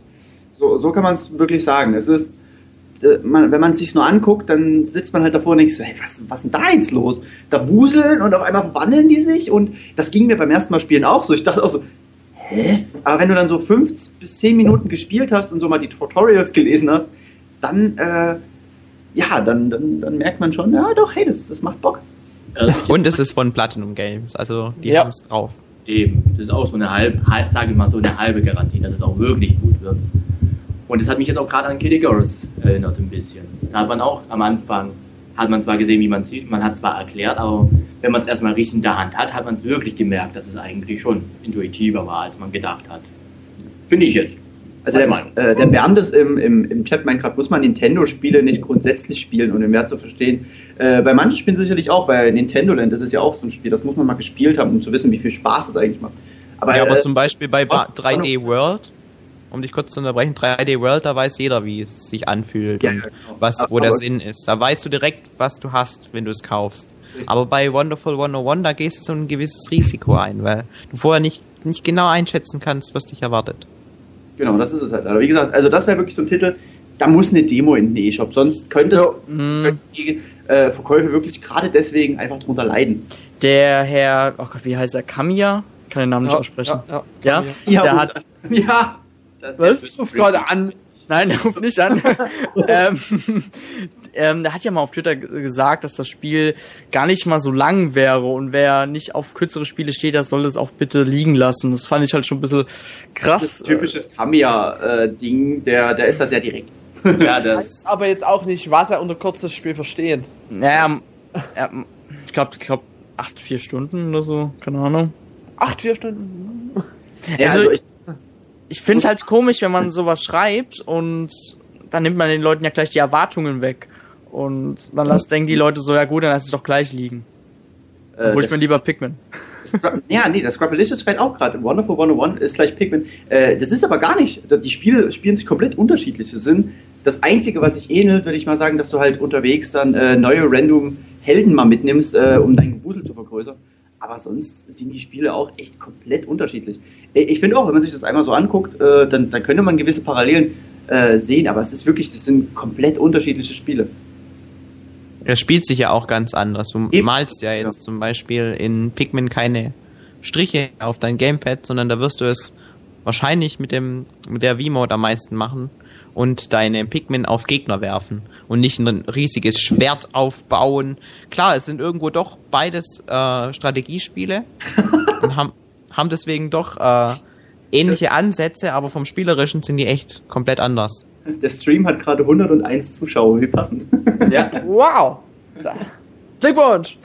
so, so kann man es wirklich sagen. Es ist, äh, man, wenn man es sich nur anguckt, dann sitzt man halt davor und denkt, so, hey, was, was ist denn da jetzt los? Da wuseln und auf einmal wandeln die sich und das ging mir beim ersten Mal spielen auch so. Ich dachte auch so, hä? Aber wenn du dann so fünf bis zehn Minuten gespielt hast und so mal die Tutorials gelesen hast, dann, äh, ja, dann, dann, dann merkt man schon, ja doch, hey, das, das macht Bock. Also, Und es ist von Platinum Games, also die Ja. haben es drauf. Eben, das ist auch so eine halbe, halb, sage ich mal so eine halbe Garantie, dass es auch wirklich gut wird. Und das hat mich jetzt auch gerade an Kitty Girls erinnert ein bisschen. Da hat man auch am Anfang, hat man zwar gesehen, wie man sieht, man hat zwar erklärt, aber wenn man es erstmal richtig in der Hand hat, hat man es wirklich gemerkt, dass es eigentlich schon intuitiver war, als man gedacht hat. Finde ich jetzt. Also der, äh, der Bernd ist im, im, im Chat meint gerade, muss man Nintendo-Spiele nicht grundsätzlich spielen, um den Wert zu verstehen. Äh, bei manchen Spielen sicherlich auch, bei Nintendo Land ist es ja auch so ein Spiel, das muss man mal gespielt haben, um zu wissen, wie viel Spaß es eigentlich macht. Aber, ja, aber äh, zum Beispiel bei ba oh, 3D World, um dich kurz zu unterbrechen, 3D World, da weiß jeder, wie es sich anfühlt Ja, und ja, genau. was, wo der Sinn ist. Da weißt du direkt, was du hast, wenn du es kaufst. Aber bei Wonderful 101, da gehst du so ein gewisses Risiko ein, weil du vorher nicht, nicht genau einschätzen kannst, was dich erwartet. Genau, das ist es halt. Aber wie gesagt, also das wäre wirklich so ein Titel, da muss eine Demo in den E-Shop, sonst könnte es Ja. Könnten die äh, Verkäufe wirklich gerade deswegen einfach drunter leiden. Der Herr, oh Gott, wie heißt er? Kamiya? Kann den Namen nicht aussprechen. Ja, Ja? Ja, der hat, *laughs* Ja. Das Was? Ruf gerade an. Nein, *laughs* der ruft nicht an. *laughs* ähm, ähm, der hat ja mal auf Twitter gesagt, dass das Spiel gar nicht mal so lang wäre und wer nicht auf kürzere Spiele steht, der soll es auch bitte liegen lassen. Das fand ich halt schon ein bisschen Das krass. typisches Tamiya-Ding, der, der ist da sehr direkt. *laughs* Ja, das. Aber jetzt auch nicht, was er unter kurzes Spiel versteht. Naja, ähm, ich glaube, ich glaube, acht, vier Stunden oder so, keine Ahnung. Acht, vier Stunden. Ja, Also, also ich, Ich finde es halt komisch, wenn man sowas schreibt und dann nimmt man den Leuten ja gleich die Erwartungen weg. Und dann lasst denken die Leute so, ja gut, dann lass es doch gleich liegen. äh, Hol ich mir lieber Pikmin. *laughs* Ja, nee, das Scrapalicious schreit auch gerade. Wonderful 101 ist gleich Pikmin. Äh, das ist aber gar nicht. Die Spiele spielen sich komplett unterschiedlich. Das sind das Einzige, was sich ähnelt, würde ich mal sagen, dass du halt unterwegs dann äh, neue random Helden mal mitnimmst, äh, um dein Gewusel zu vergrößern. Aber sonst sind die Spiele auch echt komplett unterschiedlich. Ich finde auch, wenn man sich das einmal so anguckt, äh, dann, dann könnte man gewisse Parallelen äh, sehen, aber es ist wirklich, das sind komplett unterschiedliche Spiele. Er spielt sich ja auch ganz anders. Du Eben. malst ja jetzt Ja. zum Beispiel in Pikmin keine Striche auf dein Gamepad, sondern da wirst du es wahrscheinlich mit dem mit der V-Mode am meisten machen und deine Pikmin auf Gegner werfen und nicht ein riesiges Schwert aufbauen. Klar, es sind irgendwo doch beides äh, Strategiespiele *laughs* und haben, haben deswegen doch äh, ähnliche Ansätze, aber vom Spielerischen sind die echt komplett anders. Der Stream hat gerade 101 Zuschauer, wie passend. Ja. Wow. Da. Glückwunsch.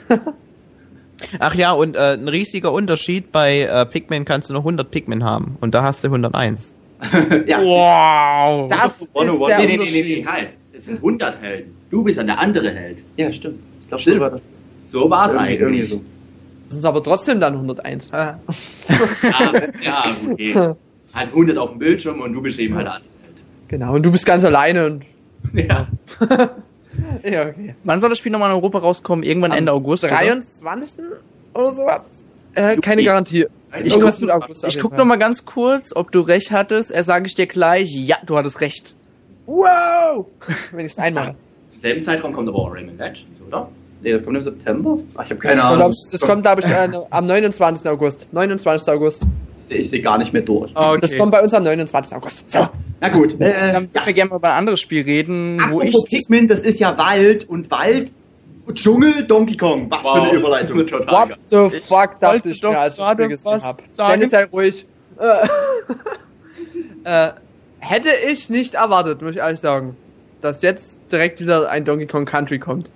Ach ja, und äh, ein riesiger Unterschied bei äh, Pikmin kannst du noch 100 Pikmin haben und da hast du 101 *laughs* ja, Wow! Das ist 101. der Nee, nee, nee, nee, Unterschied. nee, halt. Es sind 100 Helden. Du bist dann der andere Held. ja, stimmt. Ich glaube, Stimmt. so war das. So war es eigentlich. irgendwie so. Das sind aber trotzdem dann 101. Ah. Ja, ja, okay. *laughs* Halt 100 auf dem Bildschirm und du bist eben halt der Held. Genau, und du bist ganz alleine und. Ja. *laughs* Ja, okay. Wann soll das Spiel nochmal in Europa rauskommen? Irgendwann Ende August? oder? 23. oder sowas? Äh, keine Juli. Garantie. Ich Irgendwas guck- August. Ich guck noch mal ganz kurz, ob du recht hattest. Er sage ich dir gleich, ja, du hattest recht. Wow! Wenn ich es einmal. Im selben Zeitraum kommt aber auch Rayman Legends, oder? Nee, das kommt im September? Ach, ich habe keine Das kommt, Ahnung. ich, das kommt, glaube ich, äh, am 29. August. 29. August. Ich sehe gar nicht mehr durch. Okay. Das kommt bei uns am 29. August. So. Na gut. Äh, Dann würden wir gerne mal über ein anderes Spiel reden, wo ich... Pikmin, das ist ja Wald und Wald und Dschungel, Donkey Kong. Was für eine Überleitung. Total What geil. the Ich fuck, dachte wollte ich doch mir, als ich das Spiel gesehen habe. Dennis, sei ruhig. *laughs* Äh, hätte ich nicht erwartet, muss ich ehrlich sagen, dass jetzt direkt wieder ein Donkey Kong Country kommt.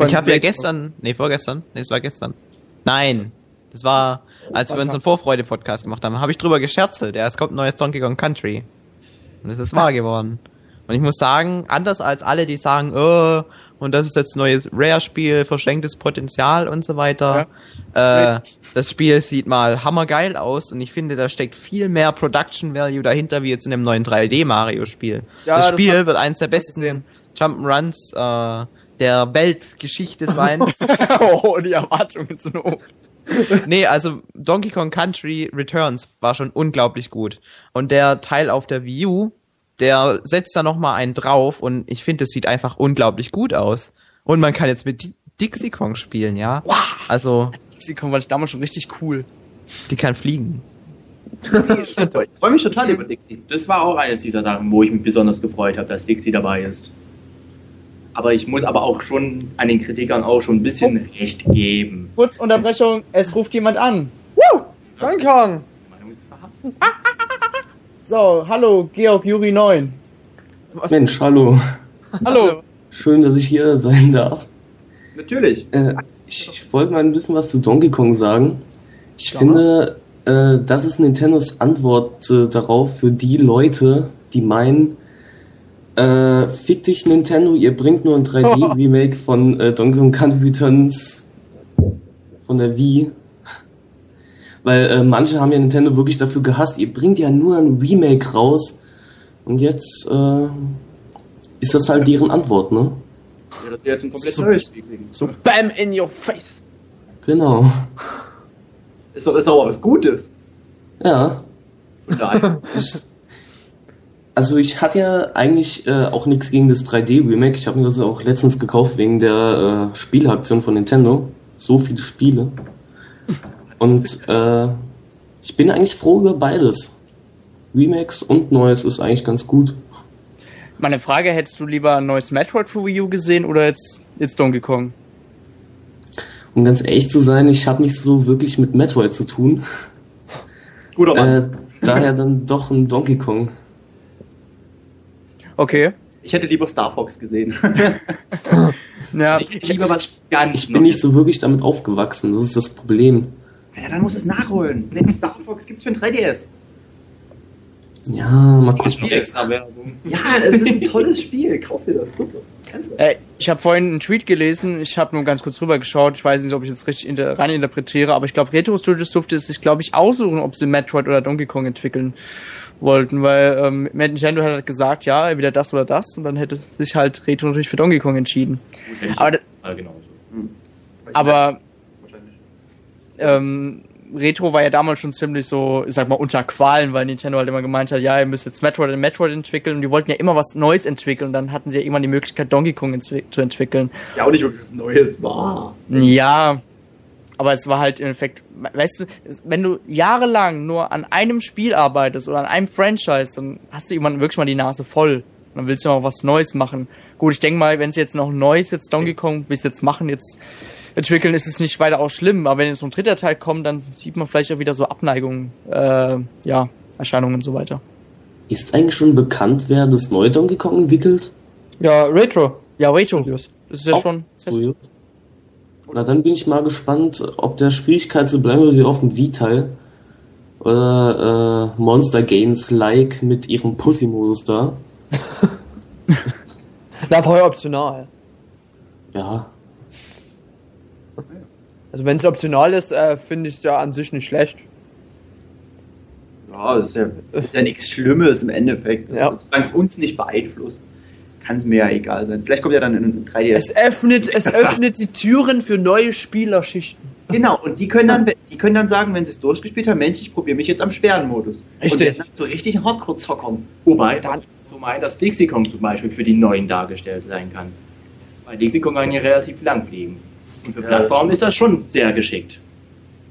Ich habe ja gestern, nee, vorgestern, nee, es war gestern. Nein, das war, als wir unseren Vorfreude-Podcast gemacht haben, habe ich drüber gescherzelt. Ja, es kommt ein neues Donkey Kong Country. Und es ist wahr geworden. Und ich muss sagen, anders als alle, die sagen, oh, und das ist jetzt ein neues Rare-Spiel, verschenktes Potenzial und so weiter. Äh, das Spiel sieht mal hammergeil aus und ich finde, da steckt viel mehr Production Value dahinter, wie jetzt in dem neuen 3D-Mario-Spiel. Ja, das das Spiel wird eines der besten Jump'n'Runs äh, der Weltgeschichte sein. *laughs* oh, die Erwartungen sind hoch. nee, also Donkey Kong Country Returns war schon unglaublich gut. Und der Teil auf der Wii U, der setzt da nochmal einen drauf und ich finde, es sieht einfach unglaublich gut aus. Und man kann jetzt mit Di- Dixie Kong spielen, ja? Also, Sie kommen, weil ich damals schon richtig cool. die kann fliegen. Ich freue mich total über Dixie. Das war auch eines dieser Sachen, wo ich mich besonders gefreut habe, dass Dixie dabei ist. Aber ich muss aber auch schon an den Kritikern auch schon ein bisschen Recht geben. Kurzunterbrechung, es ruft jemand an. Donkey Kong! Die Meinung ist verhasst. So, hallo, Georg Juri 9. Mensch, hallo. Hallo. Schön, dass ich hier sein darf. Natürlich. Äh, ich ich wollte mal ein bisschen was zu Donkey Kong sagen. Ich finde, äh, das ist Nintendos Antwort äh, darauf für die Leute, die meinen, äh, fick dich Nintendo, ihr bringt nur ein 3D-Remake *laughs* von äh, Donkey Kong Country Returns von der Wii. Weil äh, manche haben ja Nintendo wirklich dafür gehasst, ihr bringt ja nur ein Remake raus. Und jetzt äh, ist das halt deren Antwort, ne? Ja, dass wir jetzt ein komplett neues kriegen. So BAM in your face! Genau. Ist doch, ist doch auch was Gutes. Ja. Daher. *laughs* Also ich hatte ja eigentlich äh, auch nichts gegen das 3D-Remake. Ich habe mir das auch letztens gekauft wegen der äh, Spieleaktion von Nintendo. So viele Spiele. Und äh, ich bin eigentlich froh über beides. Remakes und Neues ist eigentlich ganz gut. Meine Frage, hättest du lieber ein neues Metroid für Wii U gesehen oder jetzt, jetzt Donkey Kong? Um ganz ehrlich zu sein, ich habe nicht so wirklich mit Metroid zu tun. Guter Mann. Äh, daher dann doch ein Donkey Kong. Okay. Ich hätte lieber Star Fox gesehen. *laughs* Ja, Ich lieber was ganz Ich bin nicht so wirklich damit aufgewachsen, das ist das Problem. ja, dann muss es nachholen. Star Fox gibt's für ein 3DS. Ja, mal Das gucken. Spiel extra Werbung. Ja, es ist ein tolles Spiel. Kauf dir das. Super. Kannst du. Äh, ich habe vorhin einen Tweet gelesen, ich habe nur ganz kurz rüber geschaut, ich weiß nicht, ob ich jetzt richtig inter rein interpretiere, aber ich glaube, Retro Studios durfte es sich, glaube ich, aussuchen, ob sie Metroid oder Donkey Kong entwickeln wollten, weil ähm, Nintendo hat halt gesagt, ja, entweder das oder das, und dann hätte sich halt Retro natürlich für Donkey Kong entschieden. Aber, Ja, genauso. aber Wahrscheinlich. ähm, Retro war ja damals schon ziemlich so, ich sag mal, unter Qualen, weil Nintendo halt immer gemeint hat, ja, ihr müsst jetzt Metroid und Metroid entwickeln und die wollten ja immer was Neues entwickeln und dann hatten sie ja irgendwann die Möglichkeit, Donkey Kong entwi- zu entwickeln. Ja, auch nicht wirklich was Neues war. Ja, aber es war halt im Endeffekt, weißt du, wenn du jahrelang nur an einem Spiel arbeitest oder an einem Franchise, dann hast du irgendwann wirklich mal die Nase voll. Dann willst du mal was Neues machen. Gut, ich denke mal, wenn es jetzt noch neues jetzt Donkey Kong, wie es jetzt machen, jetzt entwickeln, ist es nicht weiter auch schlimm. Aber wenn jetzt so ein dritter Teil kommt, dann sieht man vielleicht auch wieder so Abneigungen, äh, ja, Erscheinungen und so weiter. Ist eigentlich schon bekannt, wer das neue Donkey Kong entwickelt? Ja, Retro. Ja, Retro, das ist ja Auch schon. So, ja. Na, dann bin ich mal gespannt, ob der Schwierigkeit so bleiben wird wie auf dem Wii-Teil. Oder äh, Monster Games like mit ihrem Pussy-Modus da. *laughs* Na, war ja optional. Ja, Also wenn es optional ist, äh, finde ich es ja an sich nicht schlecht. Ja, das ist ja, ist ja nichts Schlimmes im Endeffekt. Das, Ja. Solange es uns nicht beeinflusst, kann es mir ja egal sein. Vielleicht kommt ja dann ein 3DS. Es öffnet, es *laughs* öffnet die Türen für neue Spielerschichten. Genau, und die können dann, die können dann sagen, wenn sie es durchgespielt haben, Mensch, ich probiere mich jetzt am schweren Modus. Richtig. Und dann so richtig Hardcore-Zockern. Wobei, dann so meint, dass Dixie Kong zum Beispiel für die Neuen dargestellt sein kann. Weil Dixie Kong kann ja relativ lang fliegen. Und für Ja, Plattformen das ist das schon sehr geschickt.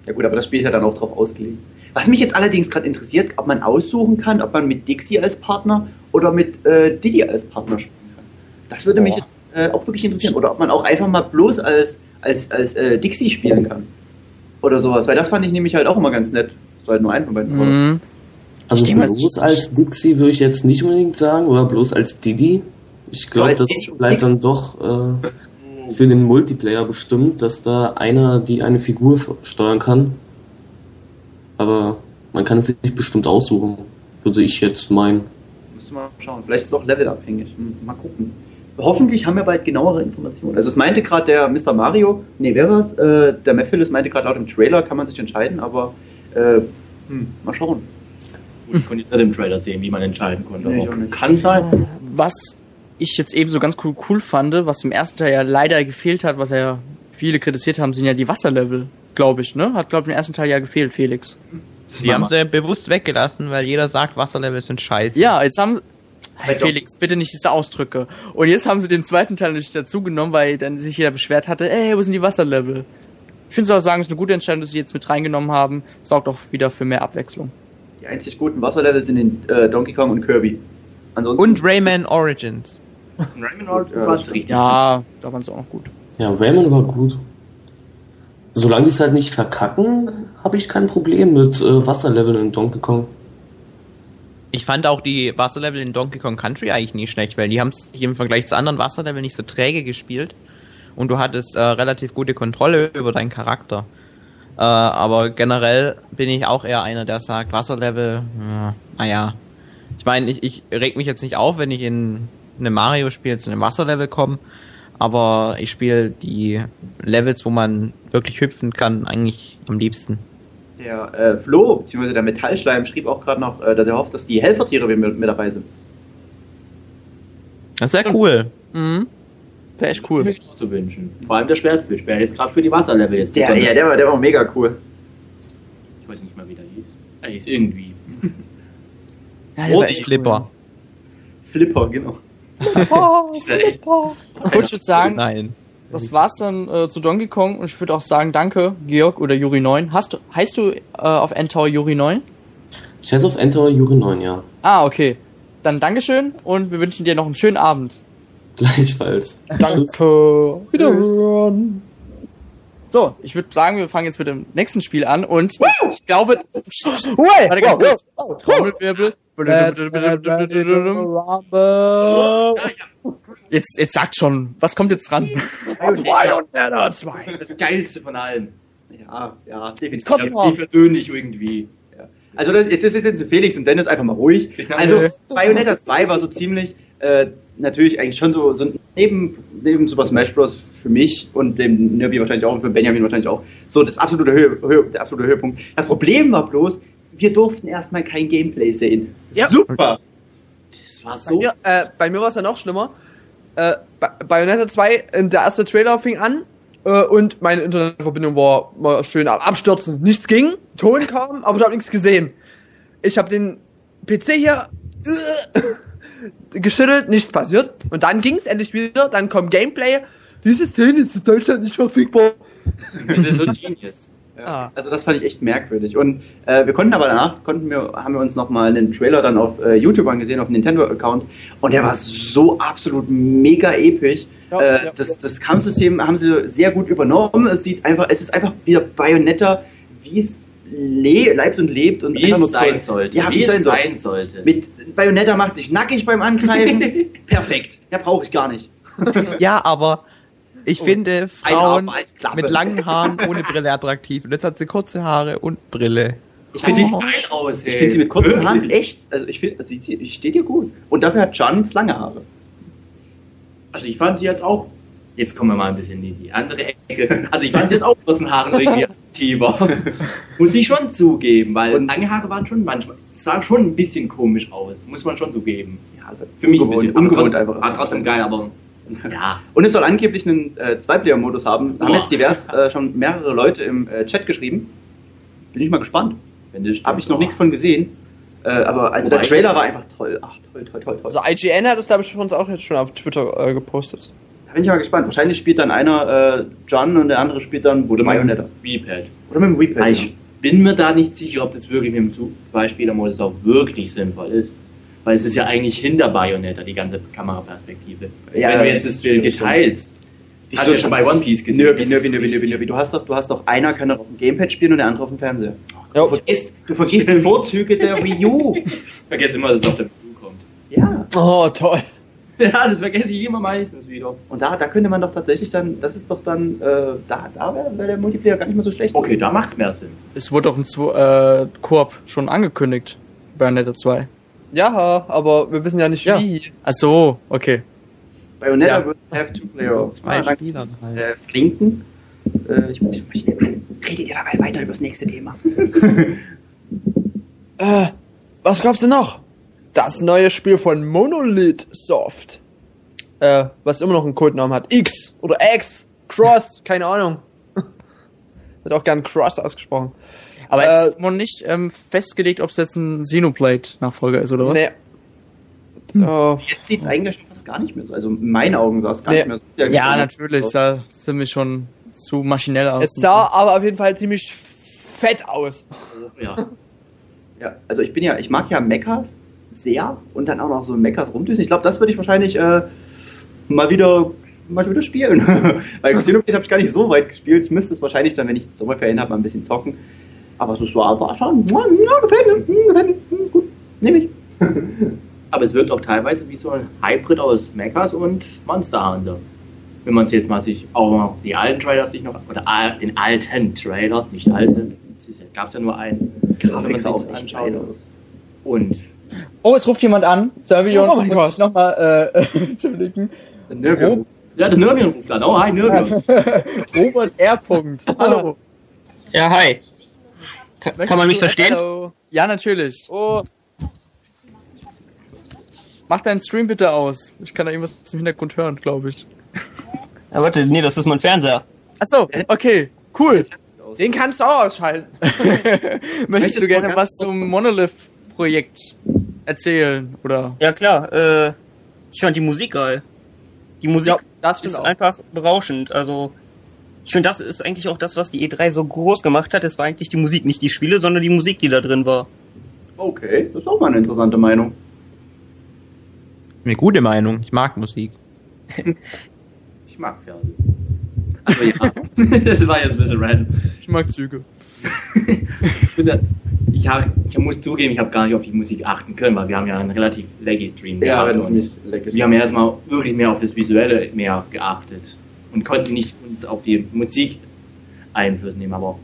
Ja gut, aber das Spiel ist ja dann auch drauf ausgelegt. Was mich jetzt allerdings gerade interessiert, ob man aussuchen kann, ob man mit Dixie als Partner oder mit äh, Diddy als Partner spielen kann. Das würde mich Boah. jetzt äh, auch wirklich interessieren. Oder ob man auch einfach mal bloß als, als, als äh, Dixie spielen kann. Oder sowas. Weil das fand ich nämlich halt auch immer ganz nett. So halt nur ein von beiden. Mhm. also bloß als Dixie würde ich jetzt nicht unbedingt sagen, oder bloß als Diddy. Ich glaube, das bleibt dann doch. Äh, für den Multiplayer bestimmt, dass da einer die eine Figur steuern kann. Aber man kann es sich bestimmt aussuchen, würde ich jetzt meinen. Wir mal schauen. Vielleicht ist es auch levelabhängig. Hm, Mal gucken. Hoffentlich haben wir bald genauere Informationen. Also es meinte gerade der Mr. Mario, nee, wer war's? Äh, der Mephiles meinte gerade laut dem Trailer, kann man sich entscheiden, aber äh, hm, mal schauen. Gut, ich konnte jetzt nicht im Trailer sehen, wie man entscheiden konnte. Nee, kann sein. Was ich jetzt eben so ganz cool, cool fand, was im ersten Teil ja leider gefehlt hat, was ja viele kritisiert haben, sind ja die Wasserlevel, glaube ich, ne? Hat, glaube ich, im ersten Teil ja gefehlt, Felix. Die haben sie bewusst weggelassen, weil jeder sagt, Wasserlevel sind scheiße. Ja, jetzt haben Hey, Halt doch. Felix, bitte nicht diese Ausdrücke. Und jetzt haben sie den zweiten Teil nicht dazu genommen, weil dann sich jeder beschwert hatte, ey, wo sind die Wasserlevel? Ich finde auch sagen, es ist eine gute Entscheidung, dass sie jetzt mit reingenommen haben. Sorgt auch wieder für mehr Abwechslung. Die einzig guten Wasserlevel sind in äh, Donkey Kong und Kirby. Ansonsten Und Rayman Origins. Rayman Origins Ja, war es richtig. Ja, da waren sie auch noch gut. Ja, Rayman war gut. Solange die es halt nicht verkacken, habe ich kein Problem mit äh, Wasserleveln in Donkey Kong. Ich fand auch die Wasserlevel in Donkey Kong Country eigentlich nie schlecht, weil die haben sich im Vergleich zu anderen Wasserleveln nicht so träge gespielt und du hattest äh, relativ gute Kontrolle über deinen Charakter. Äh, aber generell bin ich auch eher einer, der sagt, Wasserlevel, ja, naja. Ich meine, ich, ich reg mich jetzt nicht auf, wenn ich in einem Mario-Spiel zu einem Wasserlevel komme, aber ich spiele die Levels, wo man wirklich hüpfen kann, eigentlich am liebsten. der äh, Flo, beziehungsweise der Metallschleim, schrieb auch gerade noch, äh, dass er hofft, dass die Helfertiere mit, mit dabei sind. Das ist ja cool. Mhm. Wäre echt cool. Auch zu wünschen. Vor allem der Schwertfisch wäre jetzt gerade für die Wasserlevel jetzt. Der, ja, der war, der war mega cool. Ich weiß nicht mal, wie der hieß. Er hieß irgendwie. *laughs* Ja, der war echt Flipper. Flipper, genau. Cool. Gut, ich würde sagen, Nein. das war's dann äh, zu Donkey Kong und ich würde auch sagen, danke, Georg oder Juri 9. Hast du, heißt du äh, auf Endtower Juri 9? Ich heiße auf Enter Juri 9, ja. Ah, okay. Dann Dankeschön und wir wünschen dir noch einen schönen Abend. Gleichfalls. Danke. Wiederhören. So, ich würde sagen, wir fangen jetzt mit dem nächsten Spiel an und ich glaube, warte ganz kurz. Trommelwirbel. Jetzt, jetzt sagt schon, was kommt jetzt dran? Bayonetta 2. Das geilste von allen. Ja, ja, definitiv. Ich persönlich irgendwie. Also das, jetzt ist jetzt Felix und Dennis einfach mal ruhig. Also Bayonetta 2 war so ziemlich, äh, natürlich eigentlich schon so, so neben, neben Super Smash Bros. für mich und dem Nirby wahrscheinlich auch und für Benjamin wahrscheinlich auch, so das absolute Höhe, Höhe, der absolute Höhepunkt. Das Problem war bloß, wir durften erstmal kein Gameplay sehen. Ja. Super! Das war Bei so. mir, äh, bei mir war es ja noch schlimmer. Äh, Ba- Bayonetta 2, äh, der erste Trailer fing an äh, und meine Internetverbindung war mal schön am Abstürzen. Nichts ging, Ton kam, aber ich habe nichts gesehen. Ich habe den PC hier äh, geschüttelt, nichts passiert. Und dann ging es endlich wieder, dann kommt Gameplay. Diese Szene ist in Deutschland nicht verfügbar. *laughs* Das ist so genius. Ah. Also das fand ich echt merkwürdig. Und äh, wir konnten aber danach, konnten wir, haben wir uns nochmal einen Trailer dann auf äh, YouTube angesehen, auf dem Nintendo-Account. Und der war so absolut mega episch. Ja, äh, ja. das, das Kampfsystem haben sie sehr gut übernommen. Es sieht einfach, es ist einfach wieder Bayonetta, wie es le leibt und lebt und Wie es sein toll. sollte. Ja, wie es sein sollte. Mit Bayonetta macht sich nackig beim Angreifen. *laughs* Perfekt. Ja, brauche ich gar nicht. *laughs* Ja, aber ich finde Ein Frauen mit langen Haaren ohne Brille attraktiv. Und jetzt hat sie kurze Haare und Brille. Ich finde sieht sie, geil aus, ey. ich find sie mit kurzen Wirklich. Haaren echt, also ich finde, sie, sie steht ihr gut. Und dafür hat Jans lange Haare. Also ich fand sie jetzt auch. Jetzt kommen wir mal ein bisschen in die andere Ecke. Also ich fand sie jetzt auch aus den Haaren irgendwie aktiver. *laughs* Muss ich schon zugeben, weil Und- lange Haare waren schon manchmal, sah schon ein bisschen komisch aus. Muss man schon zugeben. Ja, also Für mich ein ungewohnt, bisschen. aber ungewohnt trotzdem, einfach. War trotzdem geil, aber ja. Und es soll angeblich einen äh, Zwei-Player-Modus haben. Haben Boah. jetzt divers äh, schon mehrere Leute im äh, Chat geschrieben. Bin ich mal gespannt. Habe ich noch boah. nichts von gesehen. Äh, aber also der Wobei- Trailer war einfach toll. Ach, toll, toll, toll, toll. Also IGN hat es, glaube ich, für uns auch jetzt schon auf Twitter äh, gepostet. Bin ich mal gespannt. Wahrscheinlich spielt dann einer äh, John und der andere spielt dann Oder dem V-Pad. Oder mit dem Weepad. Aber ich bin mir da nicht sicher, ob das wirklich mit dem Zwei-Spieler-Modus auch wirklich sinnvoll ist. Weil es ist ja eigentlich hinter Bayonetta, die ganze Kameraperspektive. Ja, Wenn du das jetzt das Bild geteilst, hast du ja schon bei One Piece gesehen. Ist Nirbi, Nirbi, richtig- Nirbi. Du hast doch, du hast doch einer kann auf dem Gamepad spielen und der andere auf dem Fernseher. Du Ja. vergisst, du vergisst die Vorzüge der Wii U. Ich vergesse immer, dass es auf der Wii U kommt. Ja. Oh, toll. *laughs* Ja, das vergesse ich immer meistens wieder. Und da, da könnte man doch tatsächlich dann, das ist doch dann, äh, da, da wäre wär der Multiplayer gar nicht mehr so schlecht. Okay, da macht's mehr Sinn. Es wurde doch ein Zwo- äh, Koop schon angekündigt. Bayonetta 2. Ja, aber wir wissen ja nicht Ja. wie. Ach so, okay. Bayonetta Ja. will have two player. Zwei Ah, Spielern halt. Äh, flinken. Äh, ich, ich, ich, redet ihr dabei weiter über das nächste Thema. *laughs* Äh, was glaubst du noch? Das neue Spiel von Monolith Soft. Äh, was immer noch einen Codenamen hat. X oder X, Cross, *laughs* keine Ahnung. *laughs* Wird auch gern Cross ausgesprochen. Aber Äh, es ist noch nicht ähm, festgelegt, ob es jetzt ein Xenoblade-Nachfolger ist, oder was? Nee. Äh, Jetzt sieht es eigentlich schon fast gar nicht mehr so. Also in meinen Augen sah es gar Nee. nicht mehr so. Ja, natürlich, sah ziemlich schon zu maschinell aus. es sah aber auf jeden Fall ziemlich fett aus. Ja. Ja, also ich bin ja, ich mag ja Mechas sehr und dann auch noch so Mechas rumdüsen. Ich glaube, das würde ich wahrscheinlich äh, mal wieder mal wieder spielen. *laughs* Weil Xenoblade habe ich gar nicht so weit gespielt. Ich müsste es wahrscheinlich dann, wenn ich Sommerferien habe, mal ein bisschen zocken. Aber so war, war schon, ja, gefällt mir, hm, gefällt mir, hm, gut, nehme ich. *laughs* Aber es wirkt auch teilweise wie so ein Hybrid aus Mechas und Monster Hunter. Wenn man es jetzt mal sich auch mal die alten Trailer sich noch, oder den alten Trailer, nicht alten, es gab es ja nur einen. Wenn man Grafik sich auch anschaut. Und Oh, es ruft jemand an. Servion, Oh muss Gott. ich nochmal äh, *laughs* entschuldigen. Nirgendwo. ja, der Nürnberg ruft an. Oh, hi Nürnberg. *laughs* Robert R. Punkt. *laughs* Hallo. Ja, hi. Ka kann man mich verstehen? Hallo. Ja, natürlich. Oh, Mach deinen Stream bitte aus. Ich kann da irgendwas im Hintergrund hören, glaube ich. Ja, warte, nee, das ist mein Fernseher. Achso, okay, cool. den kannst du auch ausschalten. Möchtest Möchtest du gerne was zum Monolith-Projekt erzählen? Oder? Ja, klar, äh, ich fand die Musik geil. Die Musik Ja, das ist auch. einfach berauschend. Also, ich finde, das ist eigentlich auch das, was die E3 so groß gemacht hat. Es war eigentlich die Musik, nicht die Spiele, sondern die Musik, die da drin war. Okay, das ist auch mal eine interessante Meinung. Eine gute Meinung. Ich mag Musik. *laughs* Ich mag Pferde. Also ja, *laughs* das war jetzt ein bisschen random. Ich mag Züge. *laughs* Ich hab, ich muss zugeben, ich habe gar nicht auf die Musik achten können, weil wir haben ja einen relativ laggy Stream Ja, gehabt und nicht wir haben ja erstmal wirklich mehr auf das Visuelle mehr geachtet und konnten nicht uns auf die Musik Einfluss nehmen, aber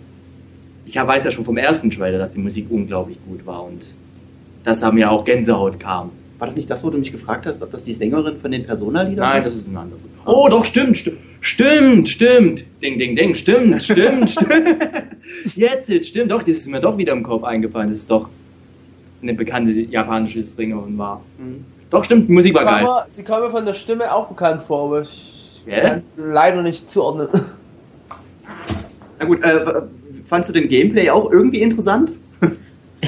ich weiß ja schon vom ersten Trailer, dass die Musik unglaublich gut war und dass da mir auch Gänsehaut kam. War das nicht das, wo du mich gefragt hast, ob das die Sängerin von den Persona-Liedern Nein, das ist ein anderer. Oh, doch, stimmt, stimmt, stimmt, stimmt. Ding, ding, ding, stimmt, stimmt, stimmt. *laughs* Jetzt, jetzt, stimmt, doch, das ist mir doch wieder im Kopf eingefallen. Das ist doch eine bekannte japanische Sängerin war. Mhm. Doch, stimmt, die Musik war geil. mir, sie kam mir von der Stimme auch bekannt vor, aber ich Ja? kann es leider nicht zuordnen. *laughs* Na gut, äh, fandst du den Gameplay auch irgendwie interessant? *laughs*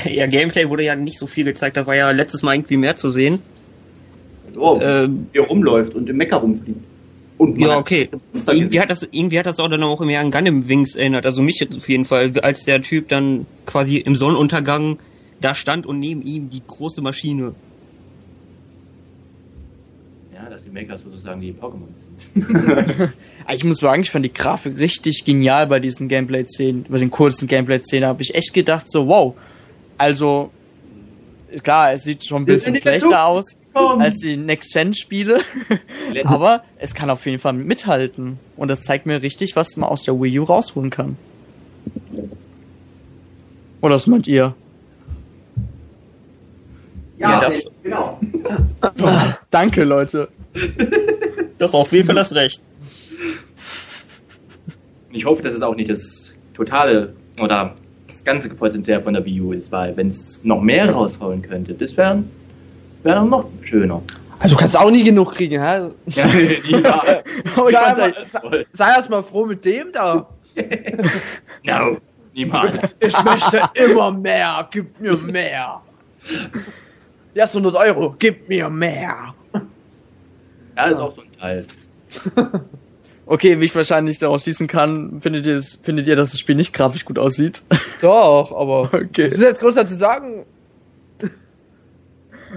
ja, Gameplay wurde ja nicht so viel gezeigt. Da war ja letztes Mal irgendwie mehr zu sehen. Oh, Ähm, wie er rumläuft und im Mecker rumfliegt. Und ja, okay. Irgendwie hat das, irgendwie hat das auch dann auch mehr an Gundam Wings erinnert. Also mich jetzt auf jeden Fall, als der Typ dann quasi im Sonnenuntergang da stand und neben ihm die große Maschine. Ja, dass die Makers sozusagen die Pokémon sind. *laughs* Ich muss sagen, ich fand die Grafik richtig genial bei diesen Gameplay-Szenen, bei den kurzen Gameplay-Szenen. habe ich echt gedacht, so, wow. Also, klar, es sieht schon ein bisschen schlechter aus. Als die Next-Gen-Spiele. Aber es kann auf jeden Fall mithalten. Und das zeigt mir richtig, was man aus der Wii U rausholen kann. Oder was meint ihr? Ja, Ja, das- genau. *laughs* Danke, Leute. Doch, auf jeden Fall hast recht. Und ich hoffe, dass es auch nicht das totale oder das ganze Potenzial von der Wii U ist, weil wenn es noch mehr rausholen könnte, das wäre wär noch schöner. Also du kannst auch nie genug kriegen, hä? Ja, *laughs* ja. *laughs* Aber ich Sei. Sei erst mal froh mit dem da. *laughs* No, niemals. Ich möchte immer mehr. Gib mir mehr. Die ersten 100 Euro. Gib mir mehr. Ja, ist auch so ein Teil. Okay, wie ich wahrscheinlich daraus schließen kann, findet ihr, das, findet ihr, dass das Spiel nicht grafisch gut aussieht? Doch, aber... Okay. Was ist jetzt groß dazu sagen?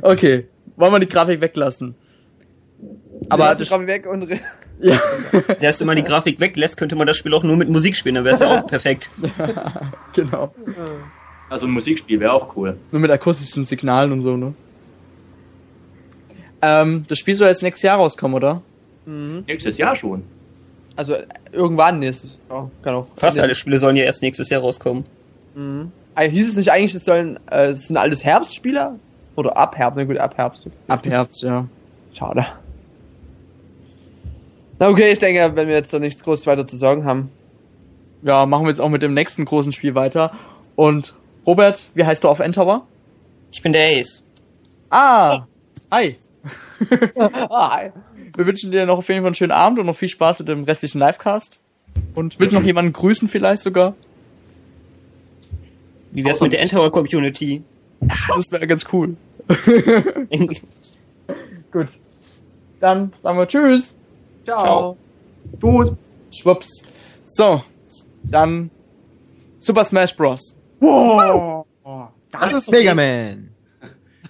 Okay. Wollen wir die Grafik weglassen? Aber die Grafik weg und... ja. Selbst wenn man die Grafik weglässt, könnte man das Spiel auch nur mit Musik spielen, dann wäre es ja auch perfekt. *laughs* genau. Also ein Musikspiel wäre auch cool. Nur mit akustischen Signalen und so, ne? Ähm, das Spiel soll jetzt nächstes Jahr rauskommen, oder? Nächstes Jahr schon. Also irgendwann nächstes. Ja, kann auch. Fast alle Spiele sollen ja erst nächstes Jahr rauskommen. Äh, Hieß es nicht eigentlich, es sollen, äh, es sind alles Herbstspieler? Oder ab Herbst? Na gut, ab Herbst. Ab Herbst, ja. Schade. Na okay, ich denke, wenn wir jetzt da nichts groß weiter zu sagen haben. Ja, machen wir jetzt auch mit dem nächsten großen Spiel weiter. Und Robert, wie heißt du auf Endtower? Ich bin der Ace. Ah, hi. *laughs* Ah, Wir wünschen dir noch auf jeden Fall einen schönen Abend und noch viel Spaß mit dem restlichen Livecast. Und willst du noch jemanden grüßen vielleicht sogar? Wie wär's mit der Endtower Community? Das wäre ganz cool. *laughs* Gut. Dann sagen wir Tschüss. ciao. Ciao. Tschüss. Schwupps. So, dann Super Smash Bros. Das ist Mega Man.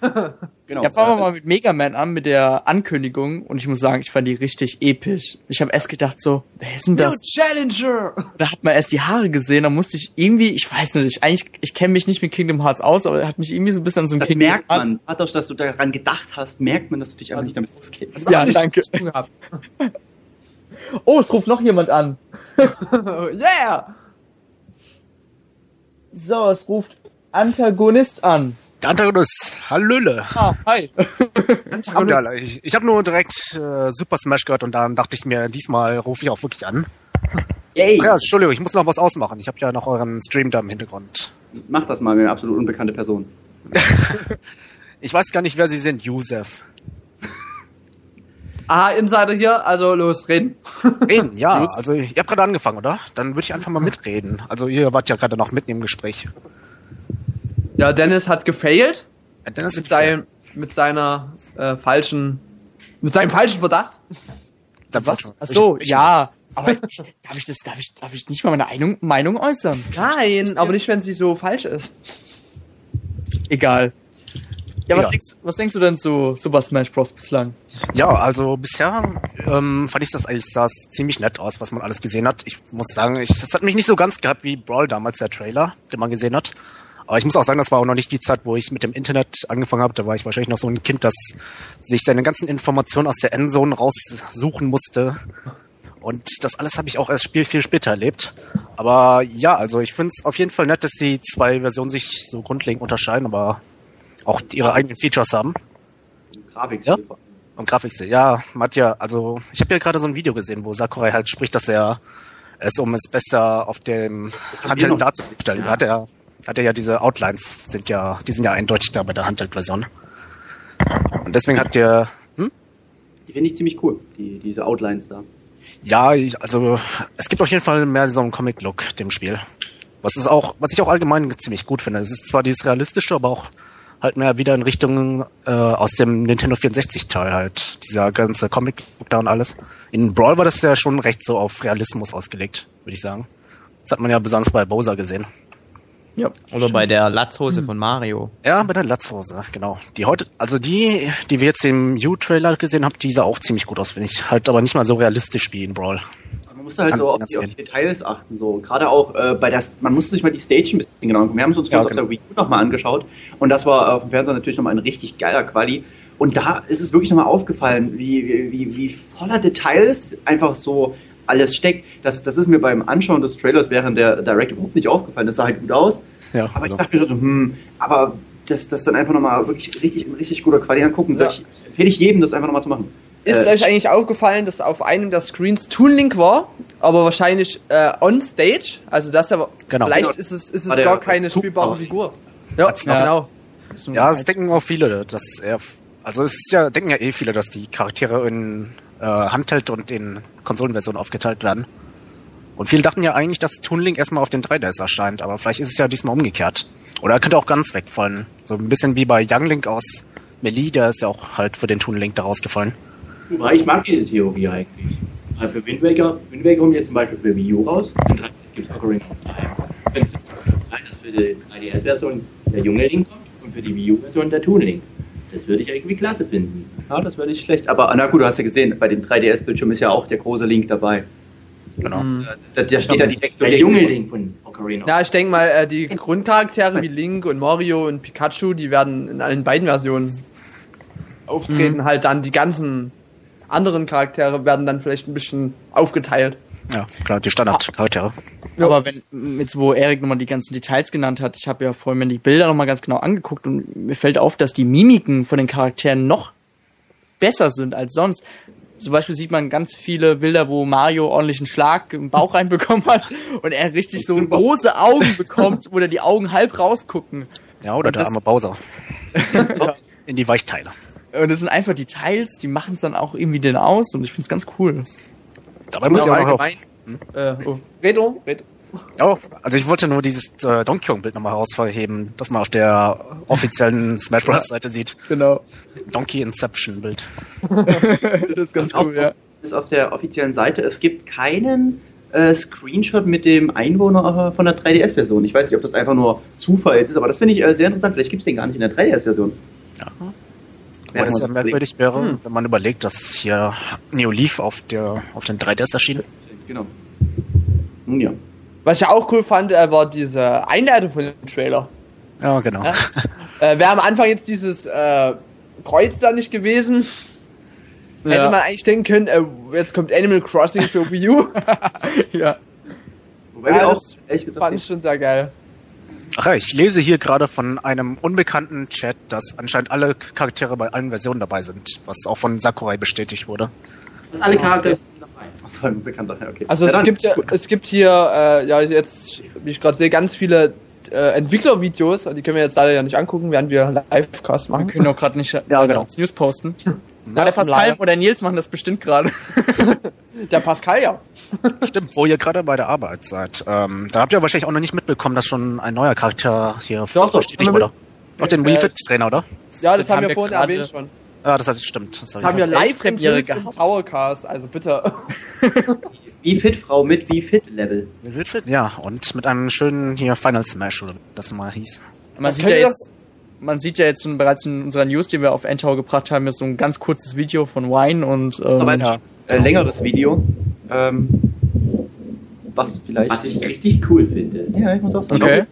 *laughs* Genau. Ja, fangen wir mal mit Mega Man an, mit der Ankündigung. Und ich muss sagen, ich fand die richtig episch. Ich habe erst gedacht so, wer ist denn das? Challenger! Da hat man erst die Haare gesehen, da musste ich irgendwie, ich weiß nicht, ich, eigentlich, ich kenne mich nicht mit Kingdom Hearts aus, aber er hat mich irgendwie so ein bisschen an so ein Das Kingdom merkt Hearts. man. Dadurch, dass du daran gedacht hast, merkt man, dass du dich einfach nicht damit auskennst. Ja, danke. *laughs* Oh, es ruft noch jemand an. *laughs* yeah! So, es ruft Antagonist an. Der Antagonist, Hallöle. Ah, hi. *laughs* Ja, ich ich habe nur direkt äh, Super Smash gehört und dann dachte ich mir, diesmal rufe ich auch wirklich an. *laughs* Yay! Ja, Entschuldigung, ich muss noch was ausmachen. Ich habe ja noch euren Stream da im Hintergrund. Mach das mal, eine absolut unbekannte Person. *laughs* Ich weiß gar nicht, wer sie sind, Yusef. Aha, Insider hier, also los, reden. Reden, ja. Also ihr habt gerade angefangen, oder? Dann würde ich einfach mal mitreden. Also ihr wart ja gerade noch mitten im Gespräch. Ja, Dennis hat gefailt Ja, Dennis mit, sein, mit seiner äh, falschen, mit seinem falschen Verdacht. Dann Was? Ach so, ich, ich, ja. Aber ich, darf ich das, darf ich, darf ich nicht mal meine Meinung, Meinung äußern? Nein, aber nicht, wenn sie so falsch ist. Egal. Ja, was Ja. denkst, was denkst du denn zu Super Smash Bros. bislang? Ja, also bisher ähm, fand ich das eigentlich sah es ziemlich nett aus, was man alles gesehen hat. Ich muss sagen, ich, das hat mich nicht so ganz gehabt wie Brawl damals der Trailer, den man gesehen hat. Aber ich muss auch sagen, das war auch noch nicht die Zeit, wo ich mit dem Internet angefangen habe. Da war ich wahrscheinlich noch so ein Kind, das sich seine ganzen Informationen aus der Endzone raussuchen musste. Und das alles habe ich auch erst Spiel viel später erlebt. Aber ja, also ich finde es auf jeden Fall nett, dass die zwei Versionen sich so grundlegend unterscheiden, aber auch ihre eigenen Features haben. Grafik. Ja? Und Grafikstil, ja, hat ja, also ich habe ja gerade so ein Video gesehen, wo Sakurai halt spricht, dass er es, um es besser auf dem noch- darzustellen, Ja. hat er hat er ja diese Outlines sind ja, die sind ja eindeutig da bei der Handheld-Version. Und deswegen hat der, hm? Die finde ich ziemlich cool, die, diese Outlines da. Ja, ich, also es gibt auf jeden Fall mehr so einen Comic-Look dem Spiel. Was ist auch, was ich auch allgemein ziemlich gut finde. Es ist zwar dieses realistische, aber auch halt mehr wieder in Richtung äh, aus dem Nintendo 64 Teil halt. Dieser ganze Comic-Look da und alles. In Brawl war das ja schon recht so auf Realismus ausgelegt, würde ich sagen. Das hat man ja besonders bei Bowser gesehen. Ja. Oder bei der Latzhose von Mario. Ja, bei der Latzhose, genau. Die heute, also die, die wir jetzt im U-Trailer gesehen haben, die sah auch ziemlich gut aus, finde ich. Halt aber nicht mal so realistisch wie in Brawl. Man muss halt Kann so auf die, auf die Details achten, so. Gerade auch äh, bei der, man muss sich mal die Stage ein bisschen genau angucken. Wir haben es uns Ja, kurz auf genau. der Wii U nochmal angeschaut und das war auf dem Fernseher natürlich nochmal ein richtig geiler Quali. Und da ist es wirklich nochmal aufgefallen, wie, wie, wie voller Details einfach so alles steckt. Das, das ist mir beim Anschauen des Trailers während der Direct überhaupt nicht aufgefallen. Das sah halt gut aus. Ja, Aber ich genau. dachte mir schon so, hm, aber das, das dann einfach nochmal wirklich richtig, richtig guter Quali angucken. Ja. Ja. Empfehle ich jedem, das einfach nochmal zu machen. Ist Äh, euch eigentlich aufgefallen, dass auf einem der Screens Toon Link war, aber wahrscheinlich äh, on stage? Also das aber Genau. vielleicht Genau. ist es, ist es der- gar keine spielbare Figur. Ja, noch- genau. Ja, das denken auch viele, dass er, also es ist ja, denken ja eh viele, dass die Charaktere in äh, Handheld und in Konsolenversionen aufgeteilt werden. Und viele dachten ja eigentlich, dass Toon Link erstmal auf den 3DS erscheint, aber vielleicht ist es ja diesmal umgekehrt. Oder er könnte auch ganz wegfallen. So ein bisschen wie bei Young Link aus Melee, der ist ja auch halt für den Toon Link da rausgefallen. Wobei, ich mag diese Theorie eigentlich. Also für Wind Waker, Wind Waker kommt jetzt zum Beispiel für Wii U raus, dann gibt es Ocarina of Time. Dann gibt es Ocarina of Time, das für die 3DS-Version der junge Link kommt und für die Wii U-Version der Toon Link. Das würde ich irgendwie klasse finden. Ja, das wäre nicht schlecht. Aber na gut, du hast ja gesehen, bei dem 3DS-Bildschirm ist ja auch der große Link dabei. Genau. Da, da steht ja direkt Der junge Link von Ocarina Ja, ich denke mal, äh, die Grundcharaktere wie Link und Mario und Pikachu, die werden in allen beiden Versionen auftreten, halt dann die ganzen anderen Charaktere werden dann vielleicht ein bisschen aufgeteilt. Ja, klar, die Standardcharaktere. Aber wenn, jetzt wo Erik nochmal die ganzen Details genannt hat, ich habe ja vorhin mir die Bilder nochmal ganz genau angeguckt und mir fällt auf, dass die Mimiken von den Charakteren noch besser sind als sonst. Zum Beispiel sieht man ganz viele Bilder, wo Mario ordentlichen Schlag im Bauch reinbekommen hat *laughs* und er richtig so große Augen bekommt, wo da die Augen halb rausgucken. Ja, oder Und der arme Bowser. *laughs* In die Weichteile. Und das sind einfach Details, die machen es dann auch irgendwie denn aus und ich find's ganz cool. Dabei muss ich auch noch auf, allgemein. Äh, oh, Redo, Redo. Ja, also ich wollte nur dieses äh, Donkey Kong Bild nochmal herausheben, das man auf der offiziellen *laughs* Smash Bros. Seite sieht. Genau. Donkey Inception Bild. *laughs* Das ist ganz cool, ja. ist auf der offiziellen Seite. Es gibt keinen äh, Screenshot mit dem Einwohner äh, von der 3DS-Version. Ich weiß nicht, ob das einfach nur Zufall jetzt ist, aber das finde ich äh, sehr interessant. Vielleicht gibt es den gar nicht in der 3DS-Version. Ja. Weil es ja merkwürdig wäre, wenn man überlegt, dass hier Neo Leaf auf der auf den 3DS erschien. Genau. Nun ja. Was ich auch cool fand, äh, war diese Einleitung von dem Trailer. Ja, genau. Ja. *laughs* Äh, Wäre am Anfang jetzt dieses äh, Kreuz da nicht gewesen, hätte Ja. man eigentlich denken können, äh, jetzt kommt Animal Crossing für Wii U. *laughs* ja. Wobei Ja, wir auch, das ehrlich gesagt, fand ich schon sehr geil. Ach ja, ich lese hier gerade von einem unbekannten Chat, dass anscheinend alle Charaktere bei allen Versionen dabei sind, was auch von Sakurai bestätigt wurde. Dass alle Charaktere sind dabei. Achso, ein bekannter. ja, Okay. Also Ja, es dann- gibt ja, es gibt hier, äh, ja jetzt, wie ich gerade sehe, ganz viele äh, Entwicklervideos, die können wir jetzt leider ja nicht angucken, während wir Livecast Wir machen. können auch gerade nicht ja, genau. als News posten. Ja, Ja, der Pascal leider. oder Nils machen das bestimmt gerade. *laughs* Der Pascal, ja. Stimmt, wo ihr gerade bei der Arbeit seid. Ähm, da habt ihr wahrscheinlich auch noch nicht mitbekommen, dass schon ein neuer Charakter hier doch, bestätigt haben wir wurde. Auch den Wii Fit Trainer, oder? Ja, das, Das haben haben wir wir vorhin erwähnt schon. Ja, das hat, stimmt. Das, Das haben wir ich- live Premiere im gehabt. Towercast, also bitte. *laughs* Wie fit Frau mit wie fit Level. Wii Fit? Ja, und mit einem schönen hier Final Smash, oder wie das mal hieß. Man sieht ja jetzt, man sieht ja jetzt schon bereits in unserer News, die wir auf Endtower gebracht haben, ist so ein ganz kurzes Video von Wine und ähm, ja. Äh, längeres Video. Ähm, was vielleicht. Was ich richtig cool finde. ja, ich muss auch sagen. Okay.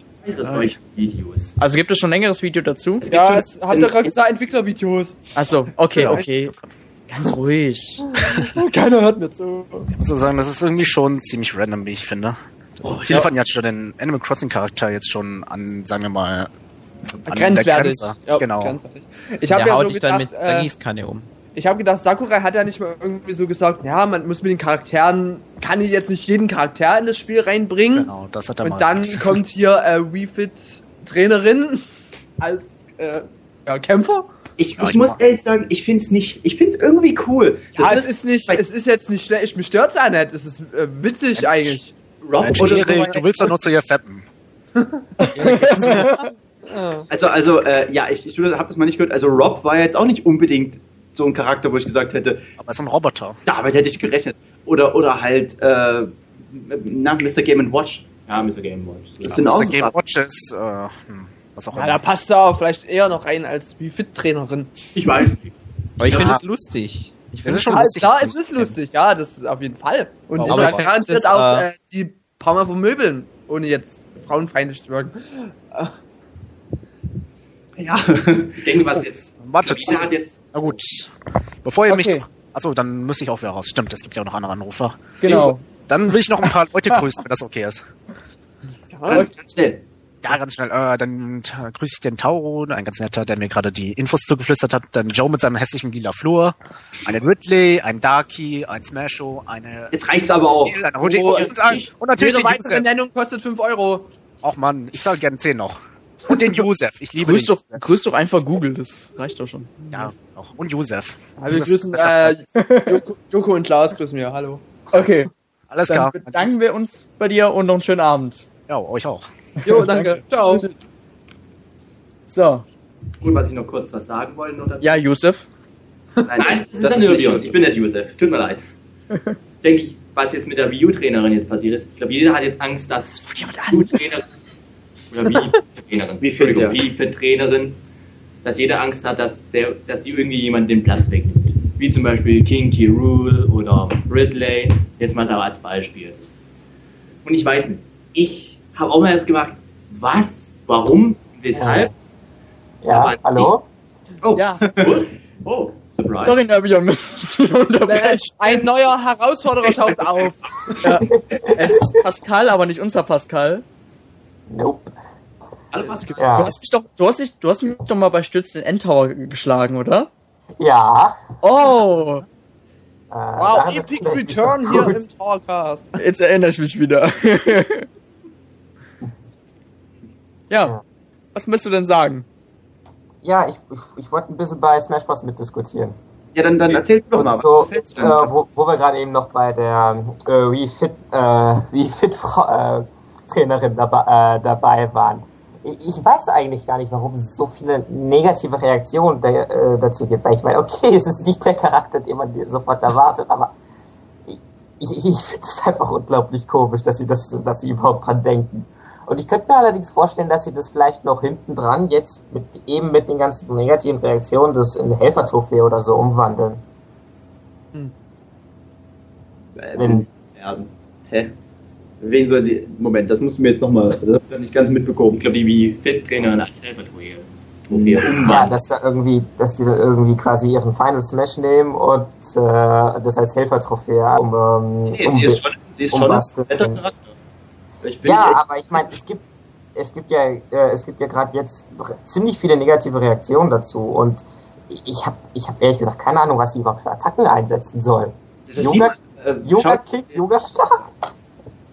Videos. Also gibt es schon ein längeres Video dazu? Es gibt Ja, schon es hat doch gerade gesagt, Entwicklervideos. Achso, okay, Ja. okay. Ganz ruhig. *laughs* Keiner hört mir zu. Ich muss sagen, das ist irgendwie schon ziemlich random, wie ich finde. Viele fanden jetzt schon den Animal Crossing Charakter jetzt schon an, sagen wir mal, an Grenzwertig. der Grenze. Ja, genau. grenzwertig. Ich habe ja haut so dich dann gedacht, mit äh, um. Ich habe gedacht, Sakurai hat ja nicht mal irgendwie so gesagt, ja, man muss mit den Charakteren, kann ich jetzt nicht jeden Charakter in das Spiel reinbringen. Genau, das hat er mal Und dann gesagt. kommt hier äh, Wii Fit Trainerin *laughs* als äh, ja, Kämpfer. Ich, Ja, ich ich muss ehrlich sagen, ich finde es nicht, ich finde es irgendwie cool. Ja, Das es ist nicht, bei es ist jetzt nicht schlecht, ich mich stört's ja nicht, es ist äh, witzig eigentlich. Rob Mensch, oder Erik, du willst doch nur zu ihr feppen. *laughs* Also, also, äh, ja, ich, ich habe das mal nicht gehört. Also, Rob war jetzt auch nicht unbedingt so ein Charakter, wo ich gesagt hätte, Aber es ist ein Roboter. damit hätte ich gerechnet. Oder, oder halt, äh, na, Mr. Game Watch. Ja, Mr. Game Watch. Das sind auch Mr. so Game. Watch ist, äh, hm, was auch Ja, immer. da passt er auch vielleicht eher noch rein als Wii Fit Trainerin. Ich weiß nicht. Aber ich Ja. finde es lustig. Ich Das finde ist schon Ja, lustig. da ist es lustig, ja, das ist auf jeden Fall. Und Aber ich garantiert auch äh, äh, die paar Mal vermöbeln, ohne jetzt frauenfeindlich zu wirken. Ja. *laughs* Ich denke, was jetzt. Wartet. Hat jetzt. Na gut. Bevor ihr Okay. mich. Achso, dann müsste ich auch wieder raus. Stimmt, es gibt ja auch noch andere Anrufer. Genau. Dann will ich noch ein paar Leute grüßen, wenn das okay ist. Äh, ganz schnell. Ja, ganz schnell. Äh, dann grüße ich den Tauro, ein ganz netter, der mir gerade die Infos zugeflüstert hat. Dann Joe mit seinem hässlichen lila Flur. Einen Ridley, ein Darky, ein Smasho, eine... Jetzt reicht's aber auch. Eine Oh, und, und natürlich Jede weitere. Nennung kostet 5 Euro. Och man, ich zahle gerne 10 noch. Und den Josef. Ich liebe Grüß den doch, grüß doch einfach Google, das reicht doch schon. Ja, auch. Und Josef. Ja, wir Das- grüßen das- äh, Joko, Joko und Klaus grüßen wir, hallo. Okay, Alles dann klar. bedanken wir uns bei dir und noch einen schönen Abend. Ja, euch auch. Jo, danke. Ciao. So, Und was ich noch kurz was sagen wollte dazu. ja, Yusuf. Nein, das ist das dann ist nur nicht wir uns. Ich bin der Yusuf. Tut mir leid. *laughs* Denke ich, was jetzt mit der Wii U-Trainerin jetzt passiert ist. Ich glaube, jeder hat jetzt Angst, dass Wii Oder Wii-Trainerin, Wie *laughs* fit, Entschuldigung, ja. Wii-Trainerin, dass jeder Angst hat, dass, der, dass die irgendwie jemand den Platz wegnimmt. Wie zum Beispiel King K. Rool oder Ridley. Jetzt mal so als Beispiel. Und ich weiß nicht. Ich habe auch mal das gemacht. Was? Warum? Weshalb? Ja, Aber hallo? Oh, Ja. *laughs* Oh, Surprise. Sorry, ich unterbrechen. Ein neuer Herausforderer taucht auf. Ja. Es ist Pascal, aber nicht unser Pascal. Nope. Alle was gibt. Du Ja. hast mich doch, du hast, dich, du hast mich doch mal bei Stürz den Endtower geschlagen, oder? Ja. Oh, Äh, Wow, Epic Return hier gut. im Towercast. jetzt erinnere ich mich wieder. *laughs* ja, was müsst du denn sagen? Ja, ich, ich, ich wollte ein bisschen bei Smash Bros. mitdiskutieren. Ja, dann, dann erzähl doch mal, so, was äh, wo, wo wir gerade eben noch bei der äh, Wii Fit, äh, Wii Fit Frau, äh, Trainerin dabei, äh, dabei waren. Ich, weiß eigentlich gar nicht, warum es so viele negative Reaktionen da, äh, dazu gibt. Weil ich meine, okay, *laughs* es ist nicht der Charakter, den man sofort erwartet, aber ich, ich, ich finde es einfach unglaublich komisch, dass sie das, dass sie überhaupt dran denken. Und ich könnte mir allerdings vorstellen, dass sie das vielleicht noch hinten dran jetzt mit, eben mit den ganzen negativen Reaktionen das in eine Helfertrophäe oder so umwandeln. wenn- werden. Hä? Wen soll sie. Moment, das musst du mir jetzt nochmal. Das hab ich gar nicht ganz mitbekommen. Ich glaube, die wie Fit-Trainerin als Helfertrophäe. Trophäe Ja, dass da irgendwie, dass die da irgendwie quasi ihren Final Smash nehmen und äh, das als Helfertrophäe um, ähm, Nee, um sie ist schon, sie ist schon umbasteln. netter Charakter. Ich Ja, echt- aber ich meine, es gibt es gibt ja äh, es gibt ja gerade jetzt noch ziemlich viele negative Reaktionen dazu und ich habe ich habe ehrlich gesagt keine Ahnung, was sie überhaupt für Attacken einsetzen soll. Yoga, man, äh, Yoga Kick, Yoga stark.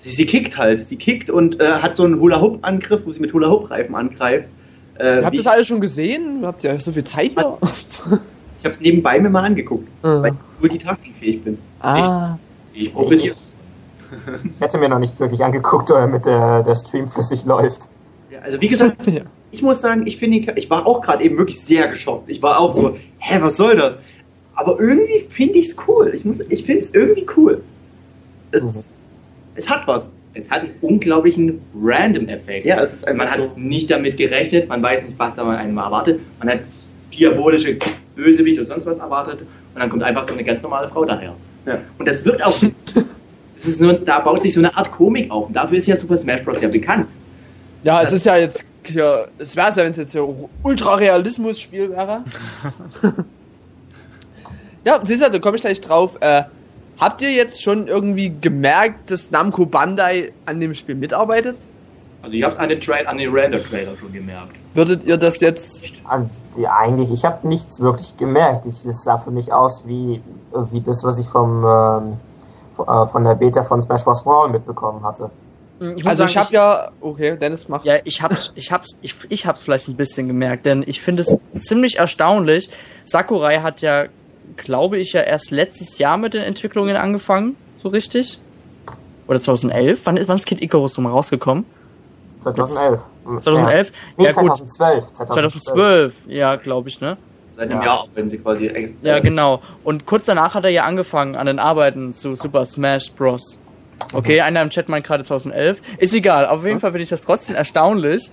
Sie, sie kickt halt. Sie kickt und äh, hat so einen Hula-Hoop-Angriff, wo sie mit Hula-Hoop-Reifen angreift. Äh, Ihr habt das alles schon gesehen? Habt ihr so viel Zeit hier? ich habe es nebenbei mir mal angeguckt, Mhm. weil ich multitaskingfähig bin. Ah. Ich profitiere. Ich hätte mir noch nichts wirklich angeguckt, damit der, der Stream flüssig läuft. Ja, also wie gesagt, *laughs* Ja. ich muss sagen, ich finde, ich war auch gerade eben wirklich sehr geschockt. Ich war auch so, hä, was soll das? Aber irgendwie finde ich es cool. Ich, muss- ich finde es irgendwie cool. Es, es hat was. Es hat einen unglaublichen Random-Effekt. Ja, es ist einfach Man hat so. nicht damit gerechnet, man weiß nicht, was da man einem erwartet. Man hat diabolische Bösewicht oder sonst was erwartet und dann kommt einfach so eine ganz normale Frau daher. Ja. Und das wirkt auch. Das ist nur, da baut sich so eine Art Komik auf. Und dafür ist ja Super Smash Bros. ja bekannt. Ja, es ist ja jetzt hier, es wäre ja, wenn es jetzt so Ultra-Realismus-Spiel wäre. *laughs* ja, siehst du, da komme ich gleich drauf. Äh, habt ihr jetzt schon irgendwie gemerkt, dass Namco Bandai an dem Spiel mitarbeitet? Also ich habe es an den, Tra an den Render-Trailer schon gemerkt. Würdet ihr das jetzt Also, ja, eigentlich, ich habe nichts wirklich gemerkt. Ich, das sah für mich aus wie, wie das, was ich vom, ähm, von- äh, von der Beta von Smash Bros. Brawl mitbekommen hatte. Ich muss Also sagen, ich habe ja, okay, Dennis macht. Ja, ich hab's, ich hab's, ich, ich hab's vielleicht ein bisschen gemerkt, denn ich finde es ziemlich erstaunlich. Sakurai hat ja, glaube ich, ja erst letztes Jahr mit den Entwicklungen angefangen, so richtig. Oder 2011? Wann ist, wann ist Kid Icarus nochmal rausgekommen? 2011. 2011? Ja. Nee, Ja, gut. 2012. 2012, ja, glaube ich, ne? Seit einem Ja. Jahr, wenn sie quasi. Ja, genau. Und kurz danach hat er ja angefangen an den Arbeiten zu Super Smash Bros. Okay, einer im Chat meint gerade 2011. Ist egal. Auf jeden Fall finde ich das trotzdem erstaunlich,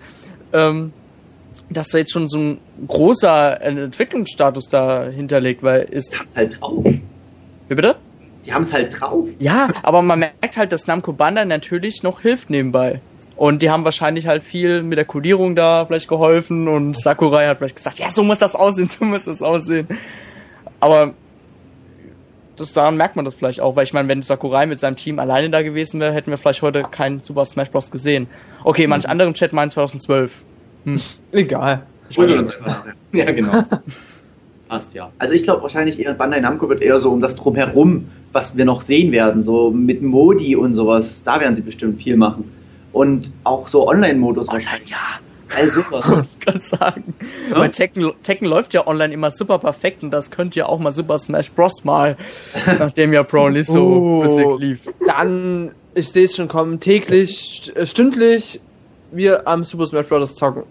ähm, dass da jetzt schon so ein großer Entwicklungsstatus dahinter liegt, weil ist. Halt drauf. Wie bitte? Die haben es halt drauf. Ja, aber man merkt halt, dass Namco Bandai natürlich noch hilft nebenbei. Und die haben wahrscheinlich halt viel mit der Codierung da vielleicht geholfen und Sakurai hat vielleicht gesagt, ja, so muss das aussehen, so muss das aussehen. Aber das, daran merkt man das vielleicht auch, weil ich meine, wenn Sakurai mit seinem Team alleine da gewesen wäre, hätten wir vielleicht heute keinen Super Smash Bros. gesehen. Okay, manch anderen im Chat meinen 2012. *laughs* Egal. Ich uns einfach. *laughs* Ja, genau. *laughs* Passt ja. Also ich glaube wahrscheinlich eher Bandai Namco wird eher so um das drumherum, was wir noch sehen werden, so mit Modi und sowas, da werden sie bestimmt viel machen. Und auch so Online-Modus wahrscheinlich. Ja, Also sowas. ich kann sagen. Ja? Weil Tekken, Tekken läuft ja online immer super perfekt und das könnte ja auch mal Super Smash Bros. mal, nachdem ja Brawl nicht so Oh. lief. Dann, ich sehe es schon kommen, täglich, äh, stündlich, wir am Super Smash Bros. zocken.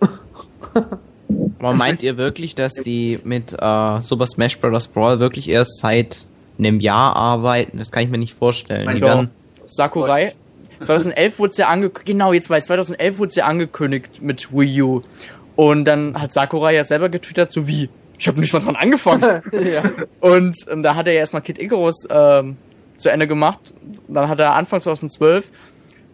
*laughs* Aber meint ihr wirklich, dass die mit äh, Super Smash Bros. Brawl wirklich erst seit einem Jahr arbeiten? Das kann ich mir nicht vorstellen. Mein Die werden, Sakurai. 2011 wurde es ja angekündigt, genau, jetzt weiß 2011 wurde es ja angekündigt mit Wii U. Und dann hat Sakurai ja selber getwittert, so wie, ich habe nicht mal dran angefangen. *laughs* ja. Und ähm, da hat er ja erstmal Kid Icarus ähm, zu Ende gemacht. Dann hat er Anfang 2012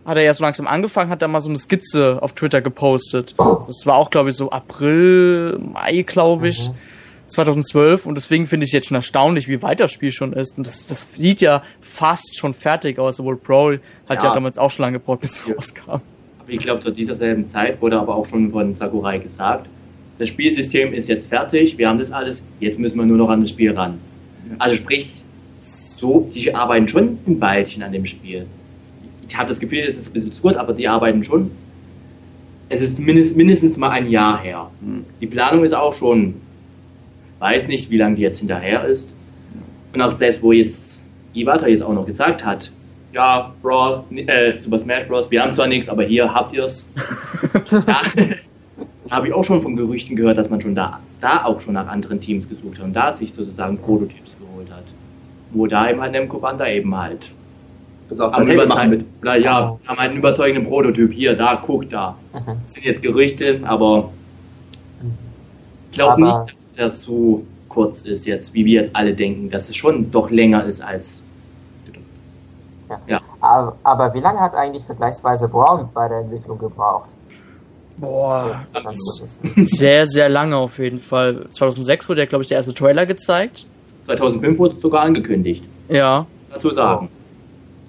hat er ja so langsam angefangen, hat er mal so eine Skizze auf Twitter gepostet. Das war auch, glaube ich, so April, Mai, glaube ich. 2012 und deswegen finde ich jetzt schon erstaunlich, wie weit das Spiel schon ist. Und das, das sieht ja fast schon fertig aus, obwohl Brawl hat ja, Ja. damals auch schon lange gebraucht, bis es rauskam. Aber ich glaube, zu dieser selben Zeit wurde aber auch schon von Sakurai gesagt, das Spielsystem ist jetzt fertig, wir haben das alles, jetzt müssen wir nur noch an das Spiel ran. Also sprich, so, die arbeiten schon ein Weilchen an dem Spiel. Ich habe das Gefühl, es ist ein bisschen zu aber die arbeiten schon. Es ist mindest, mindestens mal ein Jahr her. Die Planung ist auch schon, weiß nicht, wie lange die jetzt hinterher ist. Und auch selbst, wo jetzt Iwata jetzt auch noch gesagt hat, ja, Brawl, äh, Super Smash Bros., wir haben zwar nichts, aber hier habt ihr's. *laughs* ja, *laughs* habe ich auch schon von Gerüchten gehört, dass man schon da, da auch schon nach anderen Teams gesucht hat und da sich sozusagen Prototyps geholt hat. Wo da eben halt Nemco Banda eben halt Das auch am dann Helme machen überzeugenden, mit. ja, haben halt einen überzeugenden Prototyp. Hier, da, guck da. Das sind jetzt Gerüchte, aber ich glaube nicht, dass das so kurz ist jetzt, wie wir jetzt alle denken, dass es schon doch länger ist als Aber, aber wie lange hat eigentlich vergleichsweise Brawl bei der Entwicklung gebraucht? Boah, sehr, sehr lange auf jeden Fall. 2006 wurde ja, glaube ich, der erste Trailer gezeigt. 2005 wurde es sogar angekündigt. Ja, Dazu sagen.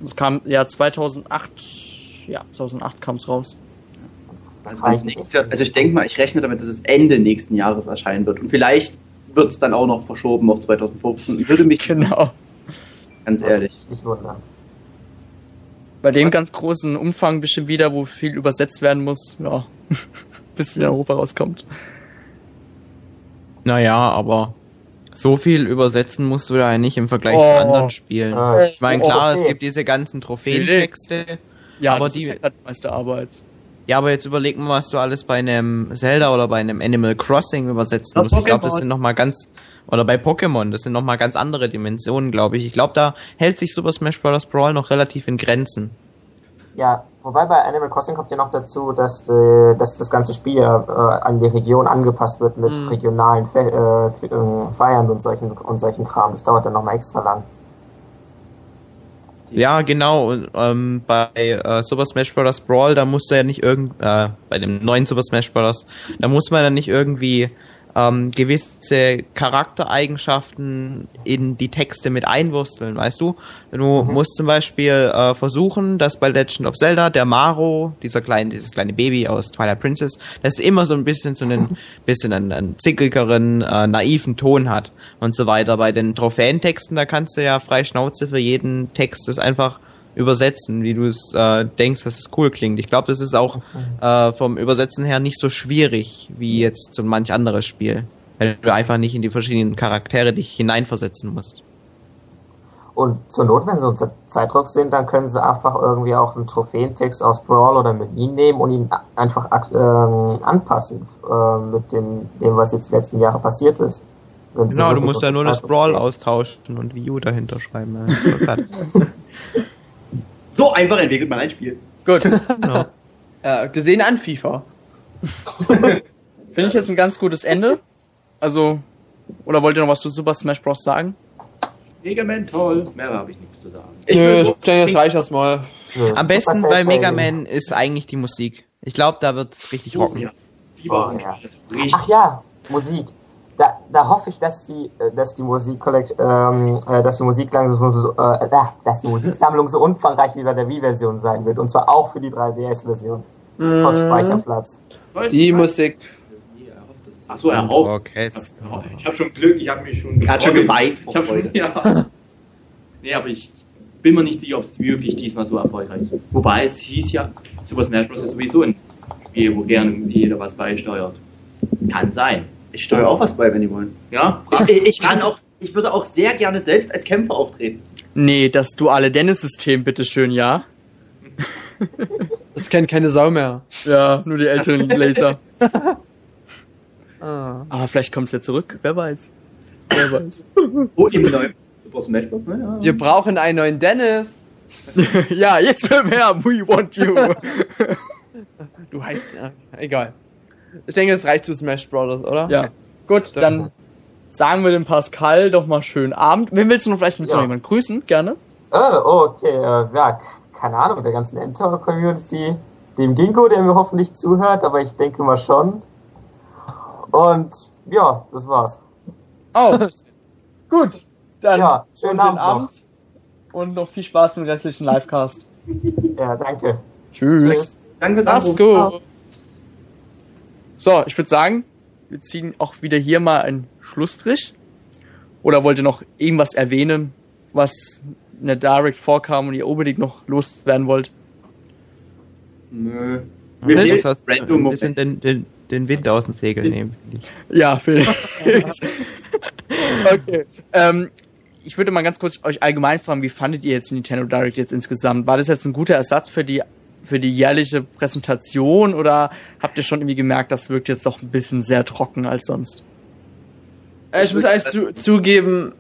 Es kam, ja, 2008, ja, 2008 kam es raus. Also, Jahr, also ich denke mal, ich rechne damit, dass es Ende nächsten Jahres erscheinen wird. Und vielleicht wird es dann auch noch verschoben auf 2015. Ich würde mich, Genau. ganz ehrlich. Nicht wundern. Bei dem ganz großen Umfang bestimmt wieder, wo viel übersetzt werden muss, ja, *laughs* bis wieder in Europa rauskommt. Naja, aber so viel übersetzen musst du da nicht im Vergleich Oh. zu anderen Spielen. Äh, Ich meine, klar, okay. es gibt diese ganzen Trophäentexte. Ja, Aber die- ist halt die meiste Arbeit. Ja, aber jetzt überleg mal, was du alles bei einem Zelda oder bei einem Animal Crossing übersetzen Bei musst. Ich glaube, das sind noch mal ganz oder bei Pokémon, das sind noch mal ganz andere Dimensionen, glaube ich. Ich glaube, da hält sich Super Smash Bros. Brawl noch relativ in Grenzen. Ja, wobei bei Animal Crossing kommt ja noch dazu, dass, äh, dass das ganze Spiel ja, äh, an die Region angepasst wird mit Mhm. regionalen Fe äh, F- äh, Feiern und solchen, und solchen Kram. Das dauert dann nochmal extra lang. Ja, genau. Und ähm, bei äh, Super Smash Bros. Brawl, da musst du ja nicht irgend äh, bei dem neuen Super Smash Bros. Da muss man ja nicht irgendwie ähm, gewisse Charaktereigenschaften in die Texte mit einwursteln, weißt du? Du musst zum Beispiel äh, versuchen, dass bei Legend of Zelda der Maro, dieser kleine, dieses kleine Baby aus Twilight Princess, dass er immer so ein bisschen so einen *laughs* bisschen einen, einen zickigeren, äh, naiven Ton hat und so weiter. Bei den Trophäentexten, da kannst du ja frei Schnauze für jeden Text das einfach übersetzen, wie du es äh, denkst, dass es cool klingt. Ich glaube, das ist auch äh, vom Übersetzen her nicht so schwierig wie jetzt so manch anderes Spiel. Weil du einfach nicht in die verschiedenen Charaktere dich hineinversetzen musst. Und zur Not, wenn sie unter Zeitdruck sind, dann können sie einfach irgendwie auch einen Trophäentext aus Brawl oder Melee nehmen und ihn einfach ähm, anpassen äh, mit den, dem, was jetzt die letzten Jahre passiert ist. Genau, du musst ja nur das Brawl austauschen und Wii U dahinter schreiben. Ja. *laughs* So einfach entwickelt man ein Spiel. Gut. *laughs* Genau. Äh, gesehen an FIFA. Finde ich jetzt ein ganz gutes Ende. Also, oder wollt ihr noch was zu Super Smash Bros. sagen? Mega Man toll. Mehr habe ich nichts zu sagen. Ich Nö, so- das reicht erstmal. Nö, Am besten bei Mega. Man ist eigentlich die Musik. Ich glaube, da wird's richtig rocken. Ja, die war Oh, ja. Ach ja, Musik. Da, da hoffe ich, dass die, äh, dass die Musikkollekt, ähm, äh, dass die Musiksammlung so, äh, äh, dass die Musiksammlung so umfangreich wie bei der Wii-Version sein wird. Und zwar auch für die 3DS-Version. Trotz Speicherplatz. Die Musik. Achso, er auf. Orchester. Ich habe schon Glück, ich habe mich schon Er hat schon geweint Ich habe schon, ja. Nee, aber ich bin mir nicht sicher, ob es wirklich diesmal so erfolgreich ist. Wobei es hieß ja, Super Smash Bros. ist sowieso ein Spiel, wo gerne jeder was beisteuert. Kann sein. Ich steuere auch was bei, wenn die wollen. Ja? Ich, ich, kann auch, ich würde auch sehr gerne selbst als Kämpfer auftreten. Nee, das duale Dennis-System, bitteschön, ja. Das kennt keine Sau mehr. Ja, nur die älteren Laser. *laughs* Ah. Aber vielleicht kommt's ja zurück, wer weiß. Wer weiß. Oh, im neuen Bros. Ne? Ja. Wir brauchen einen neuen Dennis. *laughs* ja, jetzt will mehr, we want you. *laughs* Du heißt. Ja, egal. Ich denke, das reicht zu Smash Brothers, oder? ja, gut, dann sagen wir dem Pascal doch mal schönen Abend. Wen willst du noch vielleicht du Ja. noch jemanden grüßen? Gerne. Äh, oh, okay, äh, ja, keine Ahnung, der ganzen Endtower-Community, dem Gingo, der mir hoffentlich zuhört, aber ich denke mal schon. Und ja, das war's. Oh. *laughs* Gut. Dann Ja, schönen Abend Abend. Und noch viel Spaß mit dem restlichen Livecast. Ja, danke. Tschüss. Danke fürs Mach's gut. So, ich würde sagen, wir ziehen auch wieder hier mal einen Schlussstrich. Oder wollt ihr noch irgendwas erwähnen, was in der Direct vorkam und ihr unbedingt noch loswerden wollt? Nö. Wir müssen fehlt das random ein Moment. bisschen den, den, den Wind aus dem Segel nehmen. finde ich. Ja, Felix. okay. Ähm, ich würde mal ganz kurz euch allgemein fragen, wie fandet ihr jetzt Nintendo Direct jetzt insgesamt? War das jetzt ein guter Ersatz für die für die jährliche Präsentation oder habt ihr schon irgendwie gemerkt, das wirkt jetzt doch ein bisschen sehr trocken als sonst? Äh, Ich muss eigentlich zu, zugeben,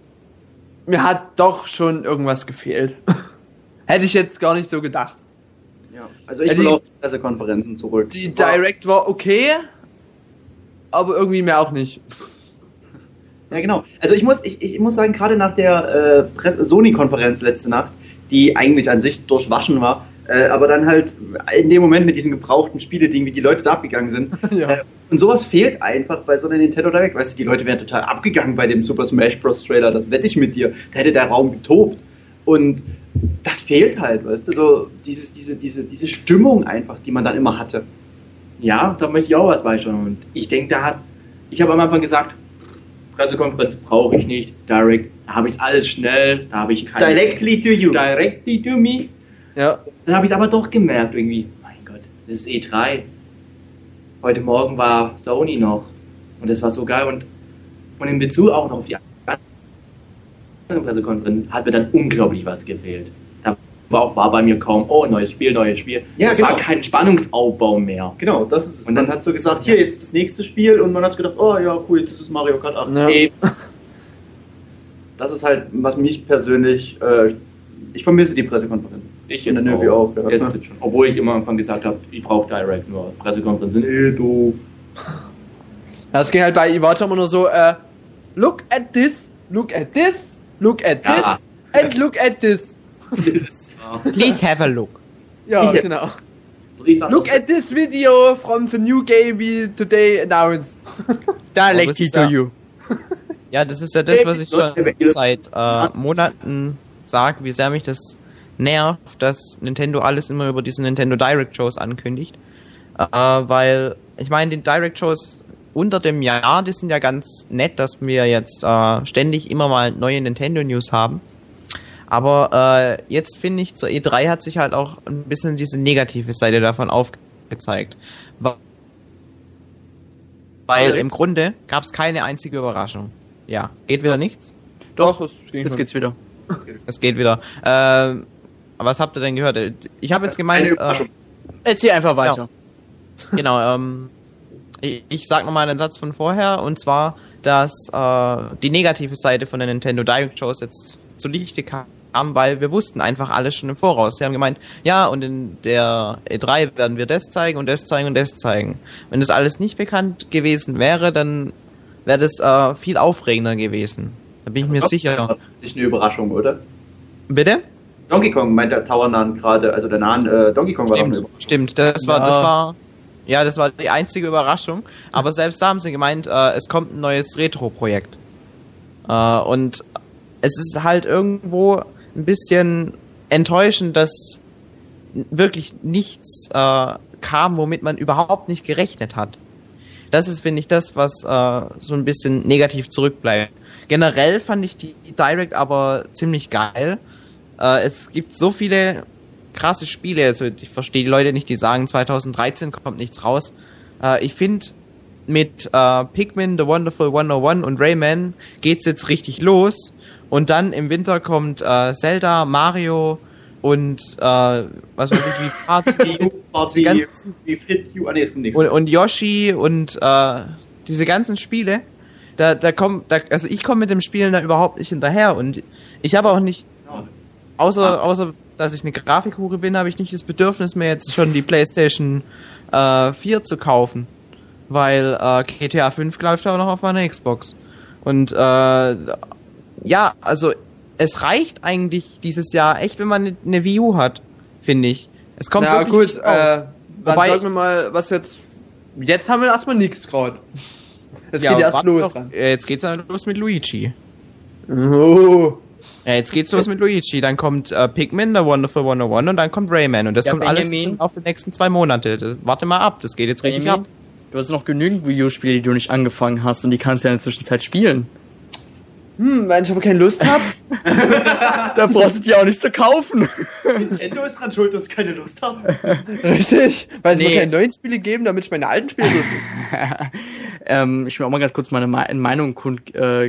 mir hat doch schon irgendwas gefehlt. *laughs* Hätte ich jetzt gar nicht so gedacht. Ja, also ich will die- auch Pressekonferenzen zurück. Die Direct war okay, aber irgendwie mehr auch nicht. *laughs* Ja, genau. Also ich muss, ich, ich muss sagen, gerade nach der äh, Sony-Konferenz letzte Nacht, die eigentlich an sich durchwaschen war, äh, aber dann halt in dem Moment mit diesem gebrauchten Spiele-Ding, wie die Leute da abgegangen sind. *laughs* Ja. Äh, und sowas fehlt einfach bei so einer Nintendo Direct. Weißt du, die Leute wären total abgegangen bei dem Super Smash Bros. Trailer, das wette ich mit dir. Da hätte der Raum getobt. Und das fehlt halt, weißt du, so dieses, diese, diese, diese Stimmung einfach, die man dann immer hatte. Ja, da möchte ich auch was beisteuern. Und ich denke, da hat, ich habe am Anfang gesagt, Pressekonferenz brauche ich nicht, Direct, da habe ich alles schnell, da habe ich keine... Directly to you. Directly to me. Ja. Dann habe ich es aber doch gemerkt irgendwie, mein Gott, das ist E3. Heute Morgen war Sony noch und das war so geil und, und in Bezug auch noch auf die andere Pressekonferenz hat mir dann unglaublich was gefehlt. Da war, auch, war bei mir kaum, oh, neues Spiel, neues Spiel. Ja, es genau. war kein Spannungsaufbau mehr. Genau, das ist es. Und man dann- hat so gesagt, hier jetzt das nächste Spiel und man hat gedacht, oh ja, cool, das ist Mario Kart 8. Ja. Eben. *laughs* Das ist halt, was mich persönlich, äh, ich vermisse die Pressekonferenz. Ich In jetzt der Nöbi auch, ja. Jetzt, jetzt schon. Obwohl ich immer am Anfang gesagt habe, ich brauche Direct, nur Pressekonferenzen sind eh doof. Das ging halt bei Iwata immer nur so, äh, look at this, look at this, look at this, Ja. and look at this. Please have a look. Ja, Ich- genau. Look at this video from the new game we today announced. *laughs* Directly to you. Ja, das ist ja das, was ich schon seit äh, Monaten sage, wie sehr mich das nervt, dass Nintendo alles immer über diese Nintendo Direct Shows ankündigt. Äh, weil, ich meine, die Direct Shows unter dem Jahr, die sind ja ganz nett, dass wir jetzt äh, ständig immer mal neue Nintendo News haben. Aber äh, jetzt finde ich, zur E3 hat sich halt auch ein bisschen diese negative Seite davon aufgezeigt. Weil im Grunde gab es keine einzige Überraschung. Ja, geht wieder nichts. Doch, es ging Jetzt geht's wieder. Es geht wieder. Ähm, was habt ihr denn gehört? Ich habe jetzt gemeint, äh. Erzähl einfach weiter. genau, ähm, ich, ich sag nochmal einen Satz von vorher, und zwar, dass äh, die negative Seite von den Nintendo Direct Shows jetzt zu Lichte kam, weil wir wussten einfach alles schon im Voraus. Sie haben gemeint, ja, und in der E3 werden wir das zeigen und das zeigen und das zeigen. Wenn das alles nicht bekannt gewesen wäre, dann wäre das äh, viel aufregender gewesen. Da bin ich mir sicher. Das ist eine Überraschung, oder? Bitte? Donkey Kong meint der Tower Nan gerade, also der Nan äh, Donkey Kong war doch eine Stimmt, stimmt. Das war, Ja. das war, ja, das war die einzige Überraschung. Aber selbst da haben sie gemeint, äh, es kommt ein neues Retro-Projekt. Äh, und es ist halt irgendwo ein bisschen enttäuschend, dass wirklich nichts äh, kam, womit man überhaupt nicht gerechnet hat. Das ist, finde ich, das, was äh, so ein bisschen negativ zurückbleibt. Generell fand ich die Direct aber ziemlich geil. Äh, es gibt so viele krasse Spiele. Also ich verstehe die Leute nicht, die sagen, 2013 kommt nichts raus. Äh, ich finde, mit äh, Pikmin, The Wonderful 101 und Rayman geht's jetzt richtig los. Und dann im Winter kommt äh, Zelda, Mario und äh, was weiß ich, wie *laughs* Party, Party, ganzen- wie Fit You, ah nee, es kommt nichts. und, und Yoshi und äh, diese ganzen Spiele, da, da kommt, da, also ich komme mit dem Spielen da überhaupt nicht hinterher und ich habe auch nicht, außer, außer dass ich eine Grafikhure bin, habe ich nicht das Bedürfnis mir jetzt schon die PlayStation äh, 4 zu kaufen, weil äh, GTA 5 läuft auch noch auf meiner Xbox und äh, ja, also es reicht eigentlich dieses Jahr echt, wenn man eine- Wii U hat, finde ich. Es kommt Na wirklich gut, äh, Wobei- sollten wir mal, was jetzt, jetzt haben wir erstmal nichts gerade. Das geht erst los noch. Äh, Jetzt geht's dann los mit Luigi. Oh. Ja, jetzt geht's los mit Luigi. Dann kommt äh, Pikmin, der Wonderful 101 und dann kommt Rayman. Und das Ja, kommt alles Benjamin. jetzt auf die nächsten zwei Monate. Das- Warte mal ab, das geht jetzt richtig Benjamin, ab. du hast noch genügend Videospiele, die du nicht angefangen hast und die kannst du ja in der Zwischenzeit spielen. Hm, wenn ich aber keine Lust habe. *laughs* *laughs* Da brauchst du die auch nicht zu kaufen. Nintendo ist dran schuld, dass ich keine Lust habe. *laughs* Richtig. Weil sie Nee. mir keine neuen Spiele geben, damit ich meine alten Spiele ähm, ich will auch mal ganz kurz meine Me Meinung kund äh,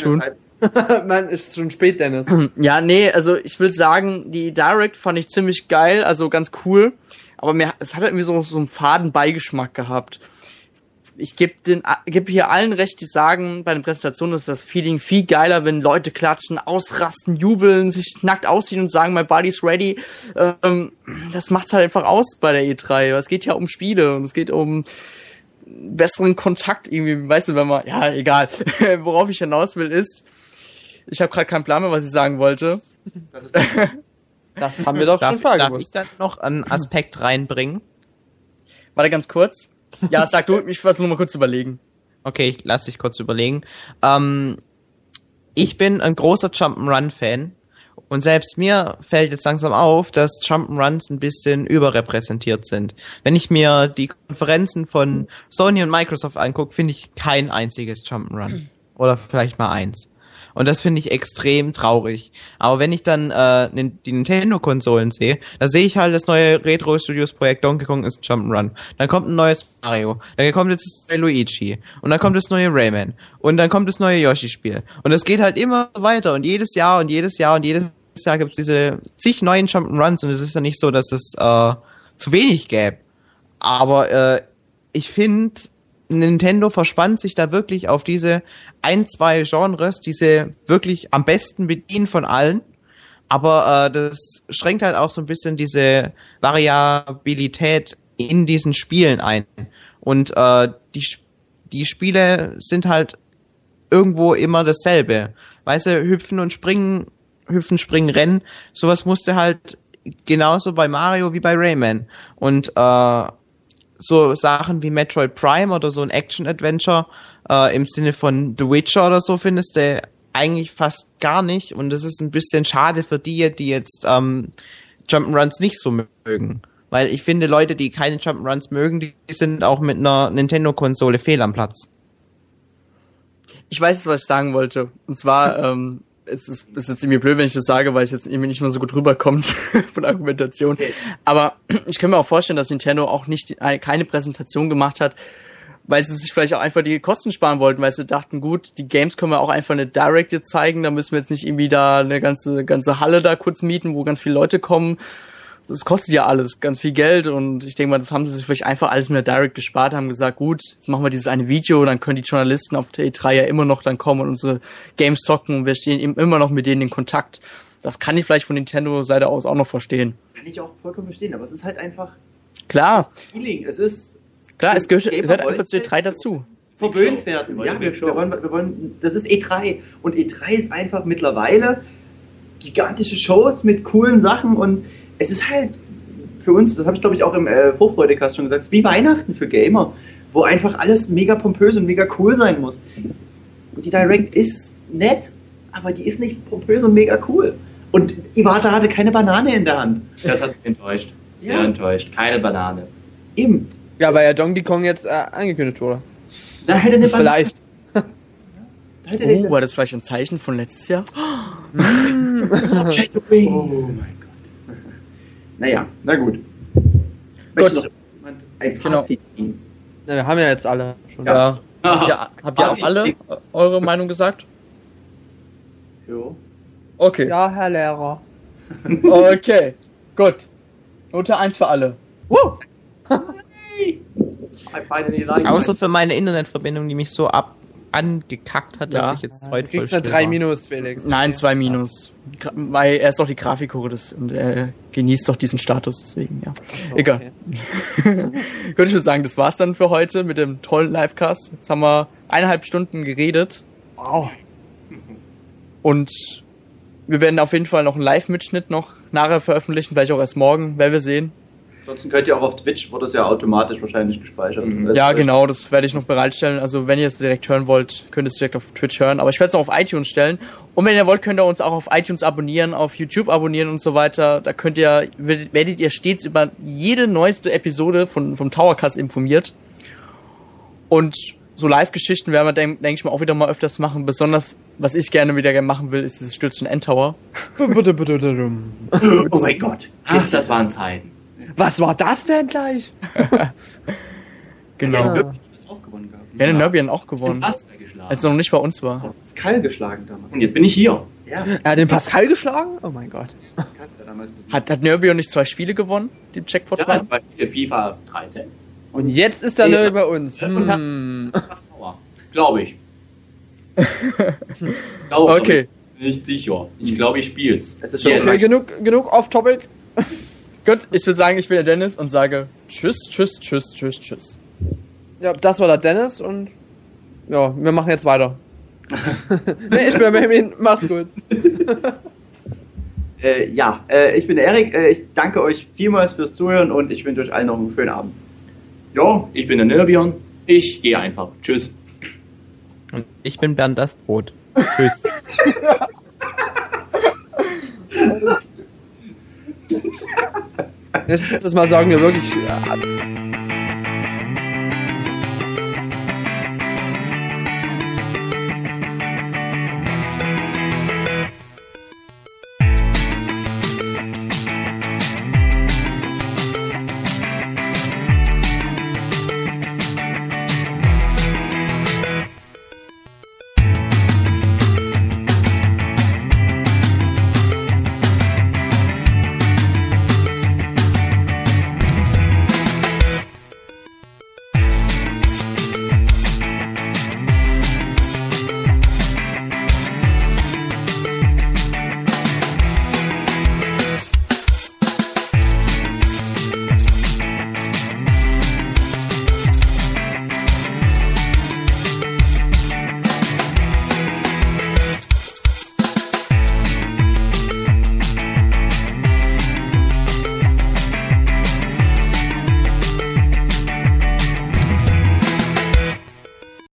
tun. *laughs* Mann, ist schon spät, Dennis. *clears throat* Ja, nee, also ich will sagen, die Direct fand ich ziemlich geil, also ganz cool. Aber mir, es hat irgendwie so, so einen faden Beigeschmack gehabt. Ich gebe geb hier allen recht, die sagen, bei den Präsentationen ist das Feeling viel geiler, wenn Leute klatschen, ausrasten, jubeln, sich nackt ausziehen und sagen, my body's ready. Ähm, das macht's halt einfach aus bei der E3. Es geht ja um Spiele und es geht um besseren Kontakt irgendwie, weißt du, wenn man, ja, egal. *laughs* Worauf ich hinaus will ist, ich habe gerade keinen Plan mehr, was ich sagen wollte. Das *laughs* haben wir doch Darf, schon vorher darf ich dann noch einen Aspekt reinbringen? Warte ganz kurz. Ja, sag du, ich versuche nur mal kurz überlegen. Okay, ich lass dich kurz überlegen. Ähm, ich bin ein großer Jump'n'Run-Fan und selbst mir fällt jetzt langsam auf, dass Jump'n'Runs ein bisschen überrepräsentiert sind. Wenn ich mir die Konferenzen von Sony und Microsoft angucke, finde ich kein einziges Jump'n'Run. Oder vielleicht mal eins. Und das finde ich extrem traurig. Aber wenn ich dann äh, die Nintendo-Konsolen sehe, da sehe ich halt das neue Retro Studios Projekt Donkey Kong ist Jump'n'Run. Dann kommt ein neues Mario. Dann kommt jetzt das neue Luigi. Und dann kommt das neue Rayman. Und dann kommt das neue Yoshi-Spiel. Und es geht halt immer weiter. Und jedes Jahr und jedes Jahr und jedes Jahr gibt es diese zig neuen Jump'n'Runs. Und es ist ja nicht so, dass es äh, zu wenig gäbe. Aber äh, ich finde, Nintendo verspannt sich da wirklich auf diese ein, zwei Genres, die sie wirklich am besten bedienen von allen. Aber äh, das schränkt halt auch so ein bisschen diese Variabilität in diesen Spielen ein. Und äh, die, die Spiele sind halt irgendwo immer dasselbe. Weißt du, hüpfen und springen, hüpfen, springen, rennen, sowas musste halt genauso bei Mario wie bei Rayman. Und äh, so Sachen wie Metroid Prime oder so ein Action-Adventure äh, im Sinne von The Witcher oder so findest du eigentlich fast gar nicht. Und das ist ein bisschen schade für die, die jetzt ähm, Jump'n'Runs nicht so mögen. Weil ich finde, Leute, die keine Jump'n'Runs mögen, die sind auch mit einer Nintendo-Konsole fehl am Platz. Ich weiß jetzt, was ich sagen wollte. Und zwar, *laughs* ähm, es ist, es ist jetzt irgendwie blöd, wenn ich das sage, weil es jetzt irgendwie nicht mehr so gut rüberkommt *laughs* von der Argumentation. Aber ich kann mir auch vorstellen, dass Nintendo auch nicht eine, keine Präsentation gemacht hat, weil sie sich vielleicht auch einfach die Kosten sparen wollten, weil sie dachten, gut, die Games können wir auch einfach eine Direct jetzt zeigen, da müssen wir jetzt nicht irgendwie da eine ganze, ganze Halle da kurz mieten, wo ganz viele Leute kommen. Das kostet ja alles ganz viel Geld und ich denke mal, das haben sie sich vielleicht einfach alles mit der Direct gespart, haben gesagt, gut, jetzt machen wir dieses eine Video, dann können die Journalisten auf der E3 ja immer noch dann kommen und unsere Games zocken und wir stehen eben immer noch mit denen in Kontakt. Das kann ich vielleicht von Nintendo-Seite aus auch noch verstehen. Kann ich auch vollkommen verstehen, aber es ist halt einfach Klar, Feeling. Es ist klar, es gehört, gehört einfach zu E3 dazu. verwöhnt werden. Wir Ja, wir, wir, wollen, wir wollen, das ist E3 und E3 ist einfach mittlerweile gigantische Shows mit coolen Sachen und es ist halt für uns, das habe ich glaube ich auch im äh, Vorfreudecast schon gesagt, es ist wie Weihnachten für Gamer, wo einfach alles mega pompös und mega cool sein muss. Und die Direct ist nett, aber die ist nicht pompös und mega cool. Und Iwata hatte keine Banane in der Hand. Das hat mich enttäuscht. Sehr Ja. enttäuscht. Keine Banane. Eben. Ja, weil ja Donkey Kong jetzt äh, angekündigt wurde. Da hätte eine. Vielleicht. Da hätte eine- Oh, war das vielleicht ein Zeichen von letztes Jahr? *gasps* Oh mein Gott. Naja, na gut. Gut. noch jemand ein Genau. Fazit ziehen? Ja, wir haben ja jetzt alle schon. Ja. Habt ihr, habt ihr auch alle eure Meinung gesagt? Jo. Okay. Ja, Herr Lehrer. *laughs* Okay. Gut. Note 1 für alle. Like *laughs* Außer für meine Internetverbindung, die mich so ab angekackt hat, Ja. dass ich jetzt Du heute kriegst voll eine still 3 war. minus, Felix. Nein, 2 minus. Gra- Weil er ist doch die Grafikhure des, und er genießt doch diesen Status, deswegen, ja. Egal. Könnte *laughs* ich schon sagen, das war's dann für heute mit dem tollen Livecast. Jetzt haben wir eineinhalb Stunden geredet. Wow. Und wir werden auf jeden Fall noch einen Live-Mitschnitt noch nachher veröffentlichen, vielleicht auch erst morgen, werden wir sehen. Ansonsten könnt ihr auch auf Twitch, wird das ja automatisch wahrscheinlich gespeichert. Das Ja, genau, das werde ich noch bereitstellen. Also wenn ihr es direkt hören wollt, könnt ihr es direkt auf Twitch hören. Aber ich werde es auch auf iTunes stellen. Und wenn ihr wollt, könnt ihr uns auch auf iTunes abonnieren, auf YouTube abonnieren und so weiter. Da könnt ihr, werdet, werdet ihr stets über jede neueste Episode von, vom Towercast informiert. Und so Live-Geschichten werden wir, denke denk ich mal, auch wieder mal öfters machen. Besonders, was ich gerne wieder gerne machen will, ist dieses Stürzen Endtower. Oh mein Gott. Ach, das waren Zeiten. Was war das denn gleich? *laughs* Genau. Ja. Ja, den Nerbian auch gewonnen. Pascal geschlagen. Als er noch nicht bei uns war. Pascal geschlagen damals. Und jetzt bin ich hier. Ja, Er hat den Pascal geschlagen? Oh mein Gott. Hat. Hat, Nerbion nicht zwei Spiele gewonnen, die Jackpot Ja, waren? bei FIFA 13. Und jetzt ist er Ja. neu bei uns. Hm. Glaube ich. *laughs* Glaube, Okay. Nicht sicher. Ich glaube, ich spiel's. Es ist schon genug, genug off-topic. *laughs* Gut, ich würde sagen, ich bin der Dennis und sage Tschüss, Tschüss, Tschüss, Tschüss, Tschüss. Ja, das war der Dennis und ja, wir machen jetzt weiter. *laughs* nee, ich bin der Benjamin. Mach's gut. *laughs* Äh, ja, äh, ich bin der Erik. Äh, ich danke euch vielmals fürs Zuhören und ich wünsche euch allen noch einen schönen Abend. Ja, ich bin der Nerbion. Ich gehe einfach. Tschüss. Und ich bin Bernd das Brot. Tschüss. *laughs* Nächstes Mal sagen wir wirklich. Ja,